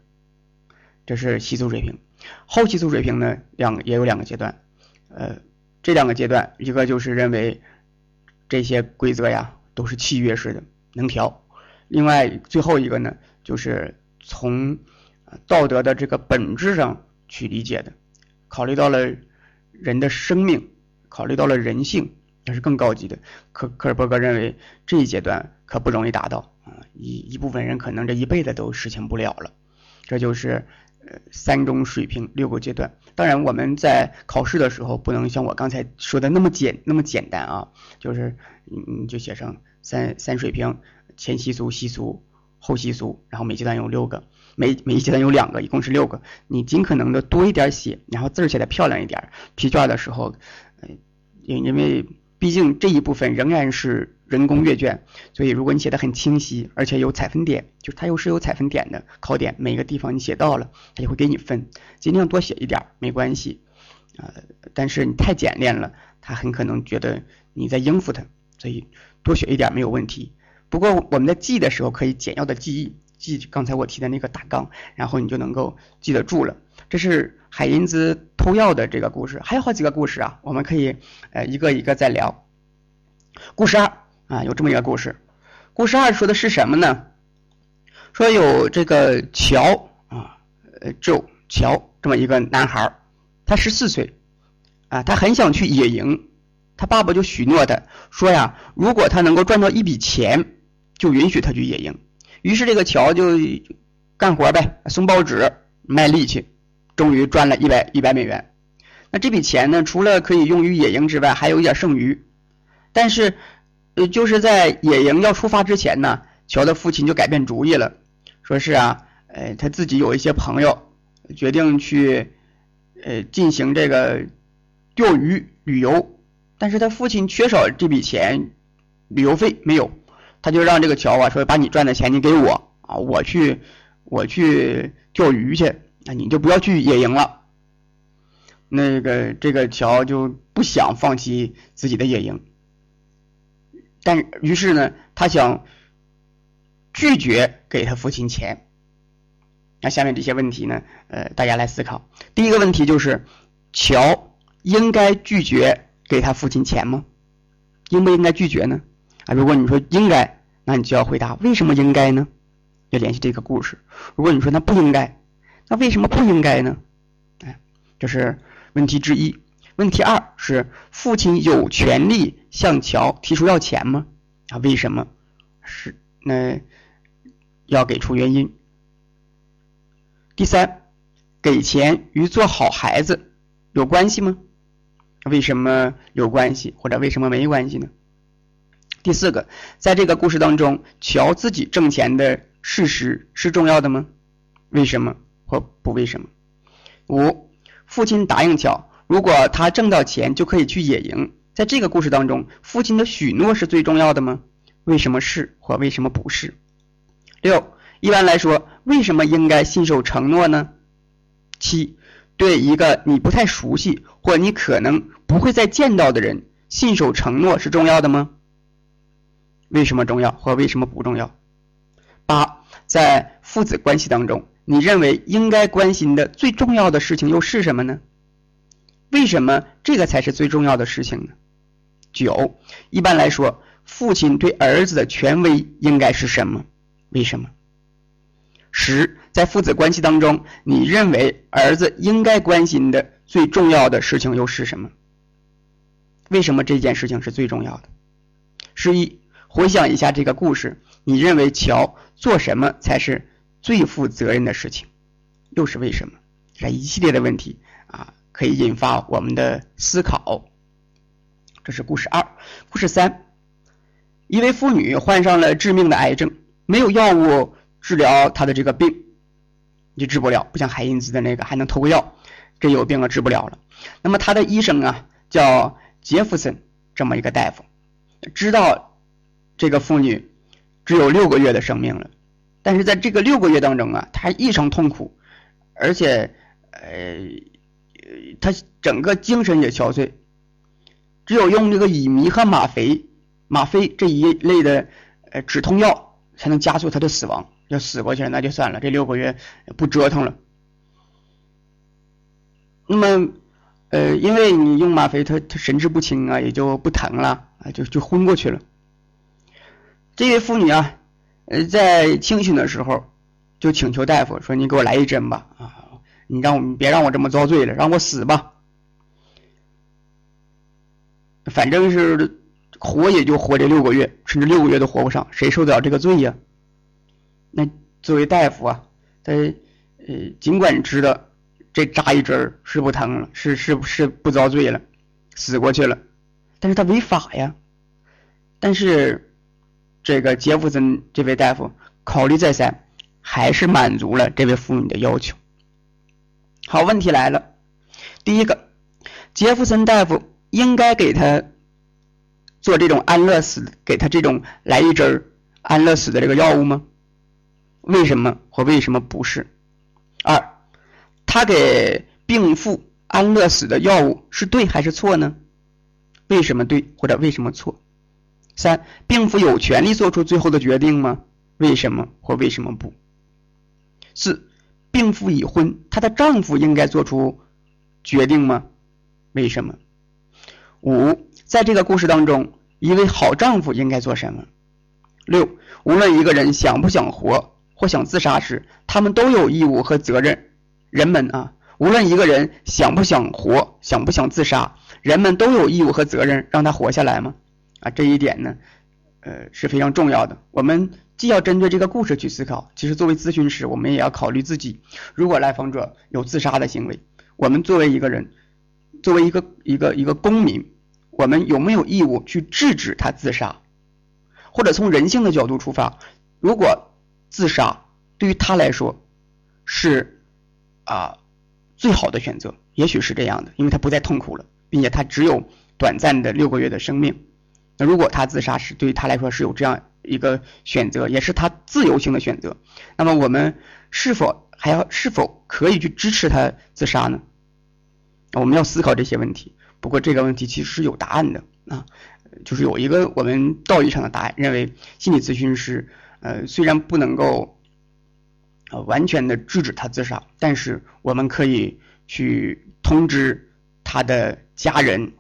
这是习俗水平。后习俗水平呢，两也有两个阶段，呃，这两个阶段，一个就是认为这些规则呀都是契约式的，能调；另外最后一个呢，就是从道德的这个本质上去理解的，考虑到了人的生命，考虑到了人性，那是更高级的。科科尔伯格认为这一阶段可不容易达到啊，一一部分人可能这一辈子都实现不了了，这就是。呃，三种水平，六个阶段。当然，我们在考试的时候不能像我刚才说的那么简那么简单啊，就是你你就写上三三水平，前习俗、习俗、后习俗，然后每阶段有六个，每每一阶段有两个，一共是六个。你尽可能的多一点写，然后字儿写的漂亮一点。批卷的时候，呃，因因为毕竟这一部分仍然是。人工阅卷，所以如果你写的很清晰，而且有采分点，就是它又是有采分点的考点，每个地方你写到了，它就会给你分。尽量多写一点没关系，呃，但是你太简练了，他很可能觉得你在应付他，所以多写一点没有问题。不过我们在记的时候可以简要的记忆，记刚才我提的那个大纲，然后你就能够记得住了。这是海因兹偷药的这个故事，还有好几个故事啊，我们可以呃一个一个再聊。故事二。啊，有这么一个故事。故事二说的是什么呢？说有这个乔啊，呃，就乔这么一个男孩他十四岁啊，他很想去野营，他爸爸就许诺他说呀，如果他能够赚到一笔钱，就允许他去野营。于是这个乔就干活呗，送报纸、卖力气，终于赚了一百一百美元。那这笔钱呢，除了可以用于野营之外，还有一点剩余，但是。呃，就是在野营要出发之前呢，乔的父亲就改变主意了，说是啊，呃，他自己有一些朋友，决定去，呃，进行这个钓鱼旅游，但是他父亲缺少这笔钱，旅游费没有，他就让这个乔啊说，把你赚的钱你给我啊，我去我去钓鱼去，那你就不要去野营了。那个这个乔就不想放弃自己的野营。但于是呢，他想拒绝给他父亲钱。那下面这些问题呢，呃，大家来思考。第一个问题就是，乔应该拒绝给他父亲钱吗？应不应该拒绝呢？啊，如果你说应该，那你就要回答为什么应该呢？要联系这个故事。如果你说那不应该，那为什么不应该呢？哎，这是问题之一。问题二是父亲有权利向乔提出要钱吗？啊，为什么？是那要给出原因。第三，给钱与做好孩子有关系吗？为什么有关系，或者为什么没关系呢？第四个，在这个故事当中，乔自己挣钱的事实是重要的吗？为什么或不为什么？五，父亲答应乔。如果他挣到钱就可以去野营，在这个故事当中，父亲的许诺是最重要的吗？为什么是或为什么不是？六，一般来说，为什么应该信守承诺呢？七，对一个你不太熟悉或你可能不会再见到的人，信守承诺是重要的吗？为什么重要或为什么不重要？八，在父子关系当中，你认为应该关心的最重要的事情又是什么呢？为什么这个才是最重要的事情呢？九，一般来说，父亲对儿子的权威应该是什么？为什么？十，在父子关系当中，你认为儿子应该关心的最重要的事情又是什么？为什么这件事情是最重要的？十一，回想一下这个故事，你认为乔做什么才是最负责任的事情？又是为什么？这一系列的问题。可以引发我们的思考。这是故事二。故事三：一位妇女患上了致命的癌症，没有药物治疗她的这个病，你治不了。不像海因兹的那个还能偷个药，这有病了治不了了。那么他的医生啊，叫杰弗森这么一个大夫，知道这个妇女只有六个月的生命了，但是在这个六个月当中啊，她异常痛苦，而且呃。他整个精神也憔悴，只有用这个乙醚和吗啡吗啡这一类的呃止痛药才能加速他的死亡。要死过去了，那就算了，这六个月不折腾了。那么，呃，因为你用吗啡，他他神志不清啊，也就不疼了啊，就就昏过去了。这位妇女啊，呃，在清醒的时候就请求大夫说：“你给我来一针吧，啊，你让我别让我这么遭罪了，让我死吧。反正是活也就活这六个月，甚至六个月都活不上，谁受得了这个罪呀？”那作为大夫啊，他呃尽管知道这扎一针是不疼了，是是是不遭罪了，死过去了，但是他违法呀。但是这个杰弗森这位大夫考虑再三，还是满足了这位妇女的要求。好，问题来了，第一个，杰弗森大夫应该给他做这种安乐死，给他这种来一针安乐死的这个药物吗？为什么或为什么不是？二，他给病妇安乐死的药物是对还是错呢？为什么对或者为什么错？三，病妇有权利做出最后的决定吗？为什么或为什么不？四，病妇已婚，她的丈夫应该做出决定吗？为什么？五，在这个故事当中，一位好丈夫应该做什么？六，无论一个人想不想活。或想自杀时，他们都有义务和责任。人们啊，无论一个人想不想活，想不想自杀，人们都有义务和责任让他活下来吗？啊，这一点呢，呃，是非常重要的。我们既要针对这个故事去思考，其实作为咨询师，我们也要考虑自己。如果来访者有自杀的行为，我们作为一个人，作为一个一个一个公民，我们有没有义务去制止他自杀？或者从人性的角度出发，如果自杀对于他来说是啊最好的选择，也许是这样的，因为他不再痛苦了，并且他只有短暂的六个月的生命。那如果他自杀是对于他来说是有这样一个选择，也是他自由性的选择，那么我们是否还要是否可以去支持他自杀呢？我们要思考这些问题。不过这个问题其实是有答案的啊，就是有一个我们道义上的答案，认为心理咨询师。呃，虽然不能够呃完全的制止他自杀，但是我们可以去通知他的家人，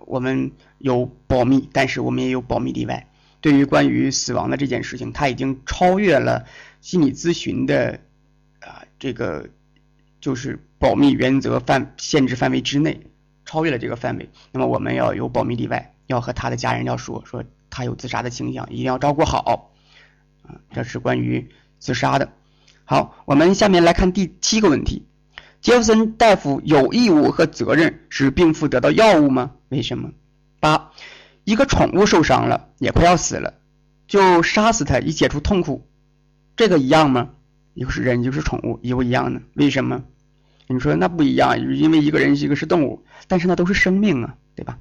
我们有保密，但是我们也有保密例外。对于关于死亡的这件事情，他已经超越了心理咨询的啊这个就是保密原则范限制范围之内，超越了这个范围。那么我们要有保密例外，要和他的家人要说说他有自杀的倾向，一定要照顾好。啊这是关于自杀的。好，我们下面来看第七个问题：杰弗森大夫有义务和责任使病妇得到药物吗？为什么？八，一个宠物受伤了，也快要死了，就杀死它以解除痛苦，这个一样吗？一个是人，一个是宠物，一不一样呢？为什么？你说那不一样，因为一个人，一个是动物，但是那都是生命啊，对吧？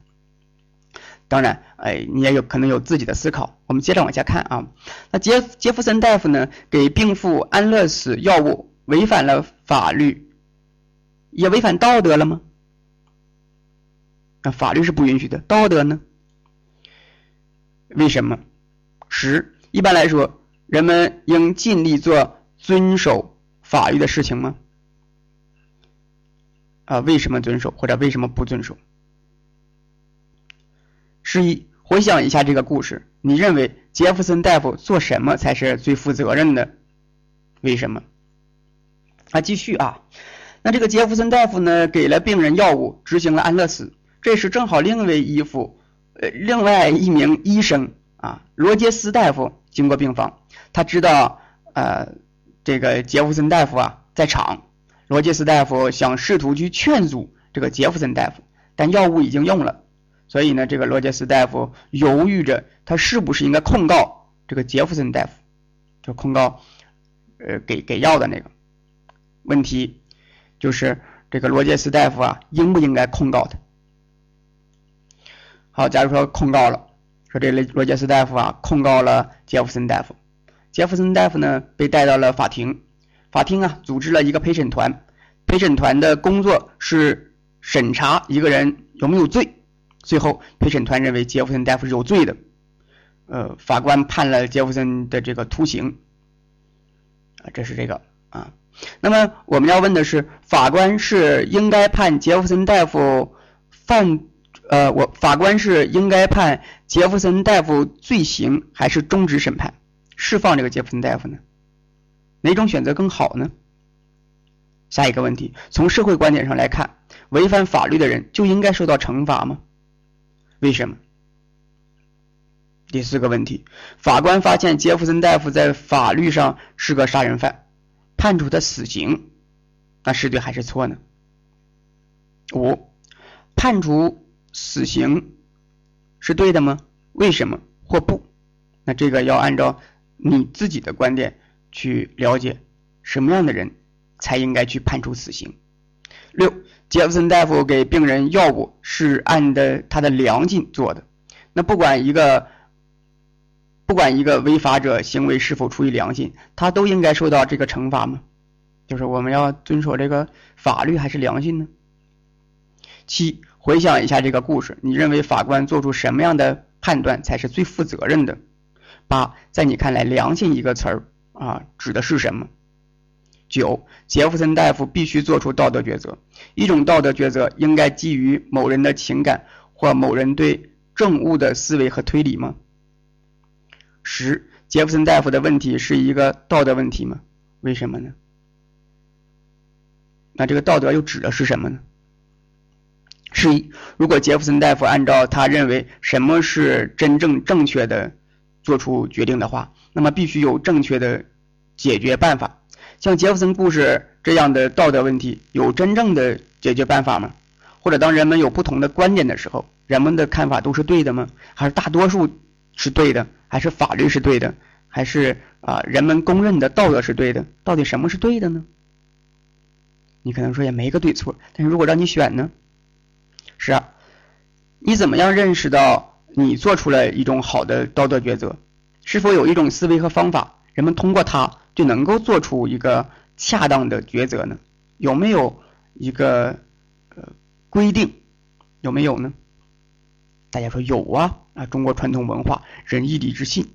当然，哎，你也有可能有自己的思考。我们接着往下看啊。那杰杰弗森大夫呢，给病妇安乐死药物，违反了法律，也违反道德了吗？那法律是不允许的，道德呢？为什么？十，一般来说，人们应尽力做遵守法律的事情吗？啊，为什么遵守，或者为什么不遵守？十一，回想一下这个故事，你认为杰弗森大夫做什么才是最负责任的？为什么？啊，继续啊，那这个杰弗森大夫呢，给了病人药物，执行了安乐死。这时正好另一位医夫，呃，另外一名医生啊，罗杰斯大夫经过病房，他知道呃，这个杰弗森大夫啊在场。罗杰斯大夫想试图去劝阻这个杰弗森大夫，但药物已经用了。所以呢，这个罗杰斯大夫犹豫着，他是不是应该控告这个杰弗森大夫，就控告，呃，给给药的那个。问题就是这个罗杰斯大夫啊，应不应该控告他？好，假如说控告了，说这罗罗杰斯大夫啊控告了杰弗森大夫，杰弗森大夫呢被带到了法庭，法庭啊组织了一个陪审团，陪审团的工作是审查一个人有没有罪。最后陪审团认为杰弗森大夫是有罪的，呃，法官判了杰弗森的这个徒刑。啊，这是这个啊。那么我们要问的是，法官是应该判杰弗森大夫犯呃，我法官是应该判杰弗森大夫罪行，还是终止审判，释放这个杰弗森大夫呢？哪种选择更好呢？下一个问题，从社会观点上来看，违反法律的人就应该受到惩罚吗？为什么？第四个问题，法官发现杰弗森大夫在法律上是个杀人犯，判处他死刑，那是对还是错呢？五，判处死刑是对的吗？为什么或不？那这个要按照你自己的观点去了解，什么样的人才应该去判处死刑？六，杰弗森大夫给病人药物是按的他的良心做的，那不管一个。不管一个违法者行为是否出于良心，他都应该受到这个惩罚吗？就是我们要遵守这个法律还是良心呢？七，回想一下这个故事，你认为法官做出什么样的判断才是最负责任的？八，在你看来，良心一个词儿啊，指的是什么？九，杰弗森大夫必须做出道德抉择，一种道德抉择应该基于某人的情感或某人对政务的思维和推理吗？十，杰弗森大夫的问题是一个道德问题吗？为什么呢？那这个道德又指的是什么呢？十一，如果杰弗森大夫按照他认为什么是真正正确的做出决定的话，那么必须有正确的解决办法。像杰弗森故事这样的道德问题，有真正的解决办法吗？或者当人们有不同的观点的时候，人们的看法都是对的吗？还是大多数是对的？还是法律是对的，还是啊人们公认的道德是对的？到底什么是对的呢？你可能说也没个对错，但是如果让你选呢？是啊，你怎么样认识到你做出了一种好的道德抉择？是否有一种思维和方法，人们通过它就能够做出一个恰当的抉择呢？有没有一个呃规定？有没有呢？大家说有啊。啊，中国传统文化仁义礼智信，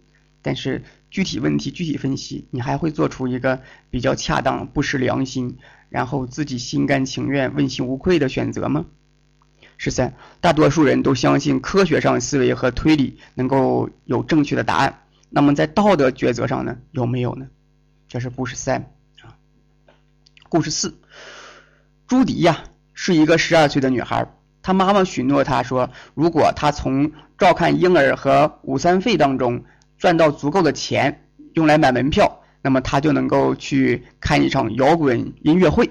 但是具体问题具体分析，你还会做出一个比较恰当、不失良心，然后自己心甘情愿、问心无愧的选择吗？十三，大多数人都相信科学上思维和推理能够有正确的答案，那么在道德抉择上呢，有没有呢？这是故事三啊。故事四，朱迪呀是一个十二岁的女孩。她妈妈许诺她说，如果她从照看婴儿和午餐费当中赚到足够的钱，用来买门票，那么她就能够去看一场摇滚音乐会。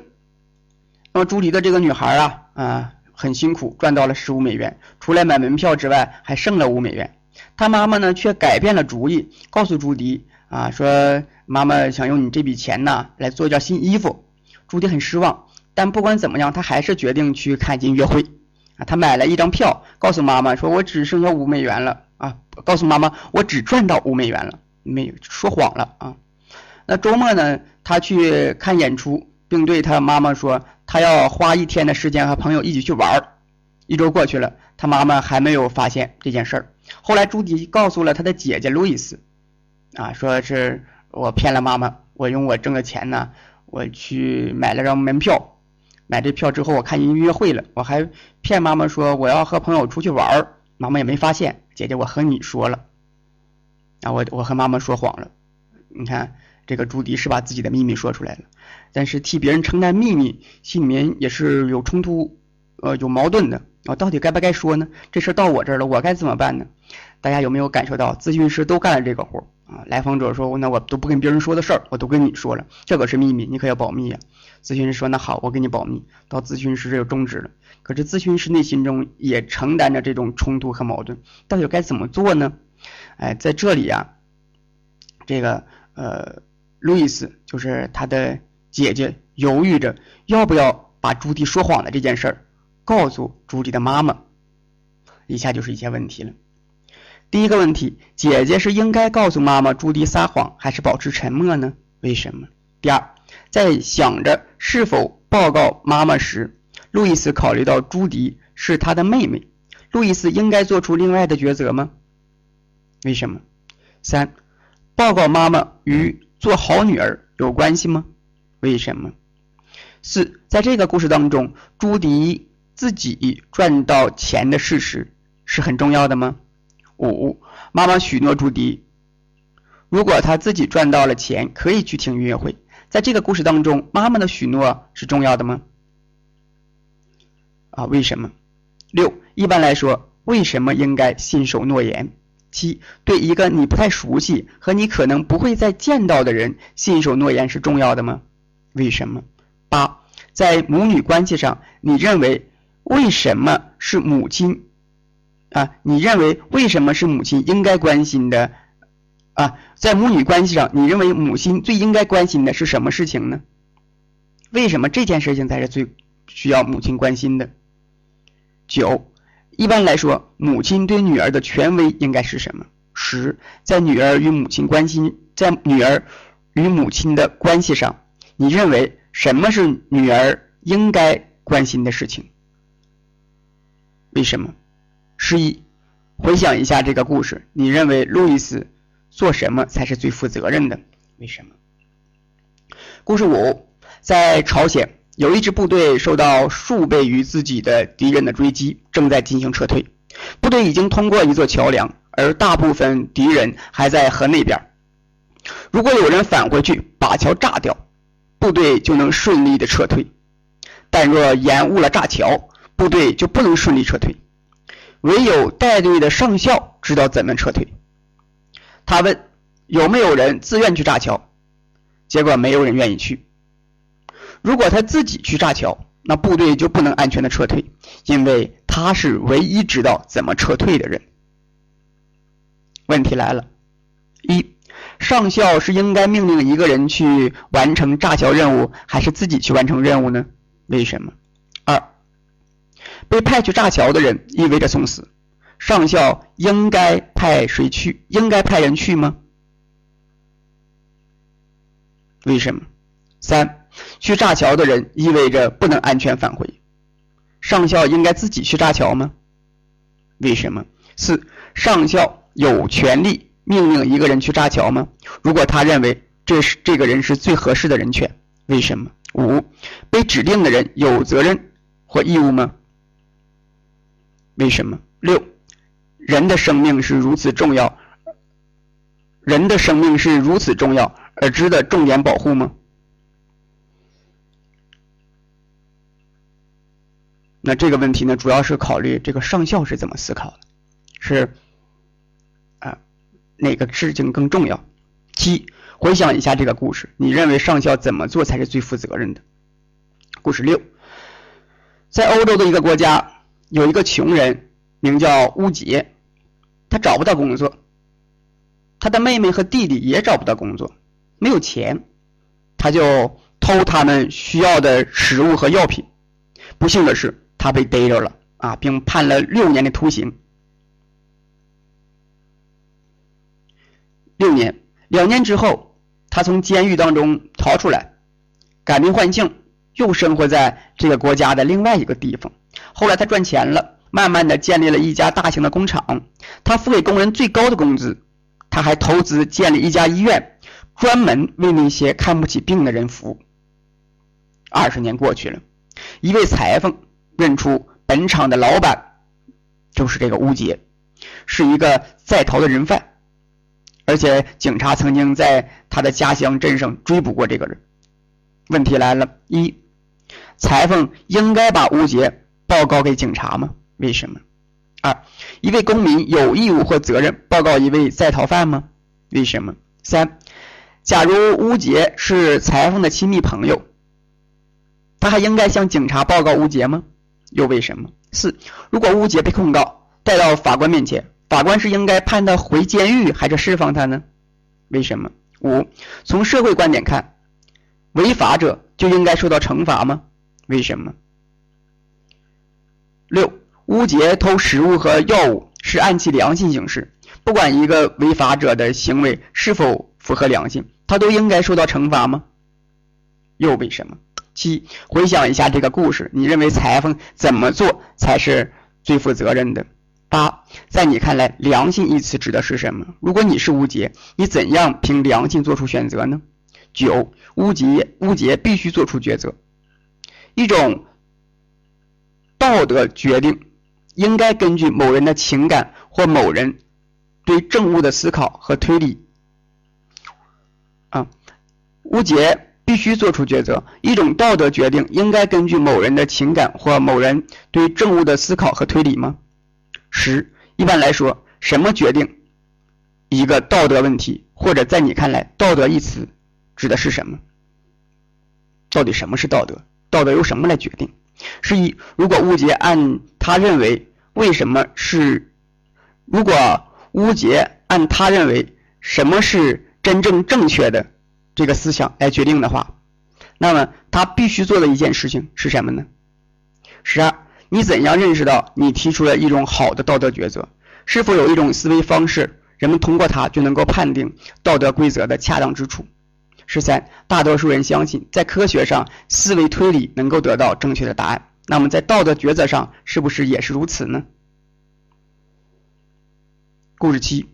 那么朱迪的这个女孩啊啊很辛苦，赚到了十五美元，除了买门票之外，还剩了五美元。他妈妈呢却改变了主意，告诉朱迪啊说，妈妈想用你这笔钱呢来做件新衣服。朱迪很失望，但不管怎么样，他还是决定去看音乐会。啊他买了一张票，告诉妈妈说：“我只剩下五美元了啊！”告诉妈妈：“我只赚到五美元了。”没有说谎了啊。那周末呢？他去看演出，并对他妈妈说：“他要花一天的时间和朋友一起去玩儿。”一周过去了，他妈妈还没有发现这件事儿。后来朱迪告诉了他的姐姐路易斯，啊，说是我骗了妈妈，我用我挣的钱呢，我去买了张门票。买这票之后，我看音乐会了，我还骗妈妈说我要和朋友出去玩儿，妈妈也没发现。姐姐，我和你说了，啊，我我和妈妈说谎了。你看，这个朱迪是把自己的秘密说出来了，但是替别人承担秘密，心里面也是有冲突，呃，有矛盾的。我到底该不该说呢？这事到我这儿了，我该怎么办呢？大家有没有感受到，咨询师都干了这个活儿啊？来访者说，那我都不跟别人说的事儿，我都跟你说了，这可是秘密，你可要保密呀。咨询师说：“那好，我给你保密。”到咨询师这就终止了。可是咨询师内心中也承担着这种冲突和矛盾，到底该怎么做呢？哎，在这里呀，这个呃，路易斯就是他的姐姐，犹豫着要不要把朱迪说谎的这件事儿告诉朱迪的妈妈。以下就是一些问题了。第一个问题，姐姐是应该告诉妈妈朱迪撒谎，还是保持沉默呢？为什么？第二。在想着是否报告妈妈时，路易斯考虑到朱迪是他的妹妹，路易斯应该做出另外的抉择吗？为什么？三，报告妈妈与做好女儿有关系吗？为什么？四，在这个故事当中，朱迪自己赚到钱的事实是很重要的吗？五，妈妈许诺朱迪，如果他自己赚到了钱，可以去听音乐会。在这个故事当中，妈妈的许诺是重要的吗？啊，为什么？六，一般来说，为什么应该信守诺言？七，对一个你不太熟悉和你可能不会再见到的人信守诺言是重要的吗？为什么？八，在母女关系上，你认为为什么是母亲？啊，你认为为什么是母亲应该关心的？啊，在母女关系上，你认为母亲最应该关心的是什么事情呢？为什么这件事情才是最需要母亲关心的？九，一般来说，母亲对女儿的权威应该是什么？十，在女儿与母亲关心，在女儿与母亲的关系上，你认为什么是女儿应该关心的事情？为什么？十一，回想一下这个故事，你认为路易斯做什么才是最负责任的？为什么？故事五，在朝鲜。有一支部队受到数倍于自己的敌人的追击，正在进行撤退。部队已经通过一座桥梁，而大部分敌人还在河那边。如果有人返回去把桥炸掉，部队就能顺利的撤退；但若延误了炸桥，部队就不能顺利撤退。唯有带队的上校知道怎么撤退。他问：“有没有人自愿去炸桥？”结果没有人愿意去。如果他自己去炸桥，那部队就不能安全的撤退，因为他是唯一知道怎么撤退的人。问题来了：一，上校是应该命令一个人去完成炸桥任务，还是自己去完成任务呢？为什么？二，被派去炸桥的人意味着送死，上校应该派谁去？应该派人去吗？为什么？三。去炸桥的人意味着不能安全返回，上校应该自己去炸桥吗？为什么？四上校有权利命令一个人去炸桥吗？如果他认为这是这个人是最合适的人选，为什么？五被指定的人有责任或义务吗？为什么？六人的生命是如此重要，人的生命是如此重要而值得重点保护吗？那这个问题呢，主要是考虑这个上校是怎么思考的，是，哪个事情更重要？七，回想一下这个故事，你认为上校怎么做才是最负责任的？故事六，在欧洲的一个国家，有一个穷人名叫乌杰，他找不到工作，他的妹妹和弟弟也找不到工作，没有钱，他就偷他们需要的食物和药品。不幸的是。他被逮着了啊，并判了六年的徒刑。六年，两年之后，他从监狱当中逃出来，改名换姓，又生活在这个国家的另外一个地方。后来他赚钱了，慢慢的建立了一家大型的工厂，他付给工人最高的工资。他还投资建立一家医院，专门为那些看不起病的人服务。二十年过去了，一位裁缝。认出本厂的老板就是这个乌杰，是一个在逃的人犯，而且警察曾经在他的家乡镇上追捕过这个人。问题来了：一，裁缝应该把乌杰报告给警察吗？为什么？二，一位公民有义务或责任报告一位在逃犯吗？为什么？三，假如乌杰是裁缝的亲密朋友，他还应该向警察报告乌杰吗？又为什么？四，如果乌杰被控告带到法官面前，法官是应该判他回监狱还是释放他呢？为什么？五，从社会观点看，违法者就应该受到惩罚吗？为什么？六，乌杰偷食物和药物是按其良心行事，不管一个违法者的行为是否符合良心，他都应该受到惩罚吗？又为什么？七，回想一下这个故事，你认为裁缝怎么做才是最负责任的？八，在你看来，良心一词指的是什么？如果你是乌杰，你怎样凭良心做出选择呢？九，乌杰乌杰必须做出抉择，一种道德决定应该根据某人的情感或某人对政务的思考和推理。啊，乌杰。必须做出抉择。一种道德决定应该根据某人的情感或某人对政务的思考和推理吗？十，一般来说，什么决定一个道德问题？或者在你看来，道德一词指的是什么？到底什么是道德？道德由什么来决定？是一，如果乌杰按他认为为什么是，如果乌杰按他认为什么是真正正确的？这个思想来决定的话，那么他必须做的一件事情是什么呢？十二，你怎样认识到你提出了一种好的道德抉择？是否有一种思维方式，人们通过它就能够判定道德规则的恰当之处？十三，大多数人相信在科学上思维推理能够得到正确的答案，那么在道德抉择上是不是也是如此呢？故事七，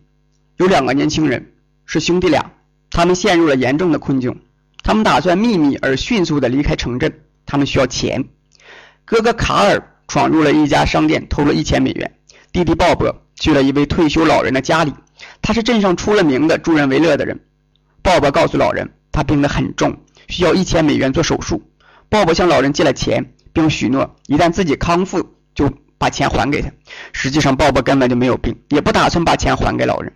有两个年轻人是兄弟俩。他们陷入了严重的困境，他们打算秘密而迅速的离开城镇。他们需要钱。哥哥卡尔闯入了一家商店，偷了一千美元。弟弟鲍勃去了一位退休老人的家里，他是镇上出了名的助人为乐的人。鲍勃告诉老人，他病得很重，需要一千美元做手术。鲍勃向老人借了钱，并许诺一旦自己康复就把钱还给他。实际上，鲍勃根本就没有病，也不打算把钱还给老人。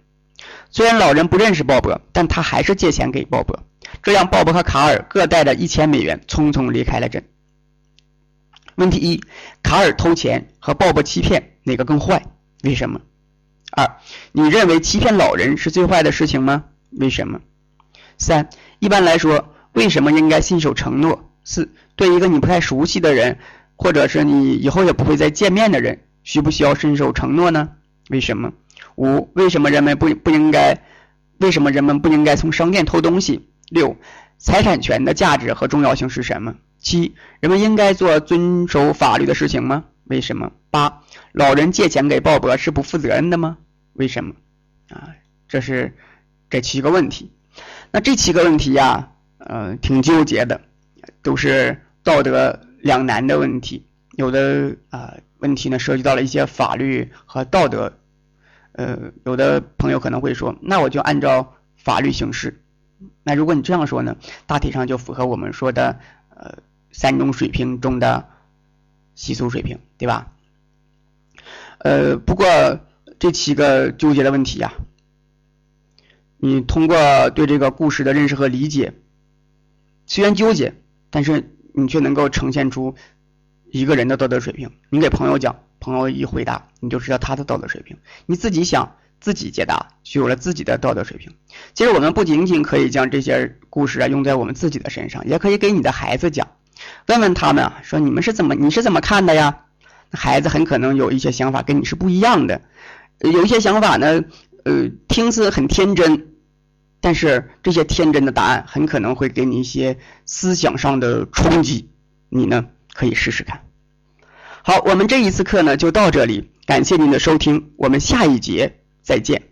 虽然老人不认识鲍勃，但他还是借钱给鲍勃。这样，鲍勃和卡尔各带着一千美元，匆匆离开了镇。问题一：卡尔偷钱和鲍勃欺骗，哪个更坏？为什么？二：你认为欺骗老人是最坏的事情吗？为什么？三：一般来说，为什么应该信守承诺？四：对一个你不太熟悉的人，或者是你以后也不会再见面的人，需不需要信守承诺呢？为什么？五、为什么人们不不应该？为什么人们不应该从商店偷东西？六、财产权的价值和重要性是什么？七、人们应该做遵守法律的事情吗？为什么？八、老人借钱给鲍勃是不负责任的吗？为什么？啊，这是这七个问题。那这七个问题呀，呃，挺纠结的，都是道德两难的问题。有的啊问题呢，涉及到了一些法律和道德。呃，有的朋友可能会说，那我就按照法律行事。那如果你这样说呢，大体上就符合我们说的呃三种水平中的习俗水平，对吧？呃，不过这七个纠结的问题呀，你通过对这个故事的认识和理解，虽然纠结，但是你却能够呈现出一个人的道德水平。你给朋友讲。朋友一回答，你就知道他的道德水平。你自己想，自己解答，就有了自己的道德水平。其实我们不仅仅可以将这些故事啊用在我们自己的身上，也可以给你的孩子讲，问问他们啊，说你们是怎么，你是怎么看的呀？孩子很可能有一些想法跟你是不一样的，有一些想法呢，呃，听似很天真，但是这些天真的答案很可能会给你一些思想上的冲击。你呢，可以试试看。好，我们这一次课呢就到这里，感谢您的收听，我们下一节再见。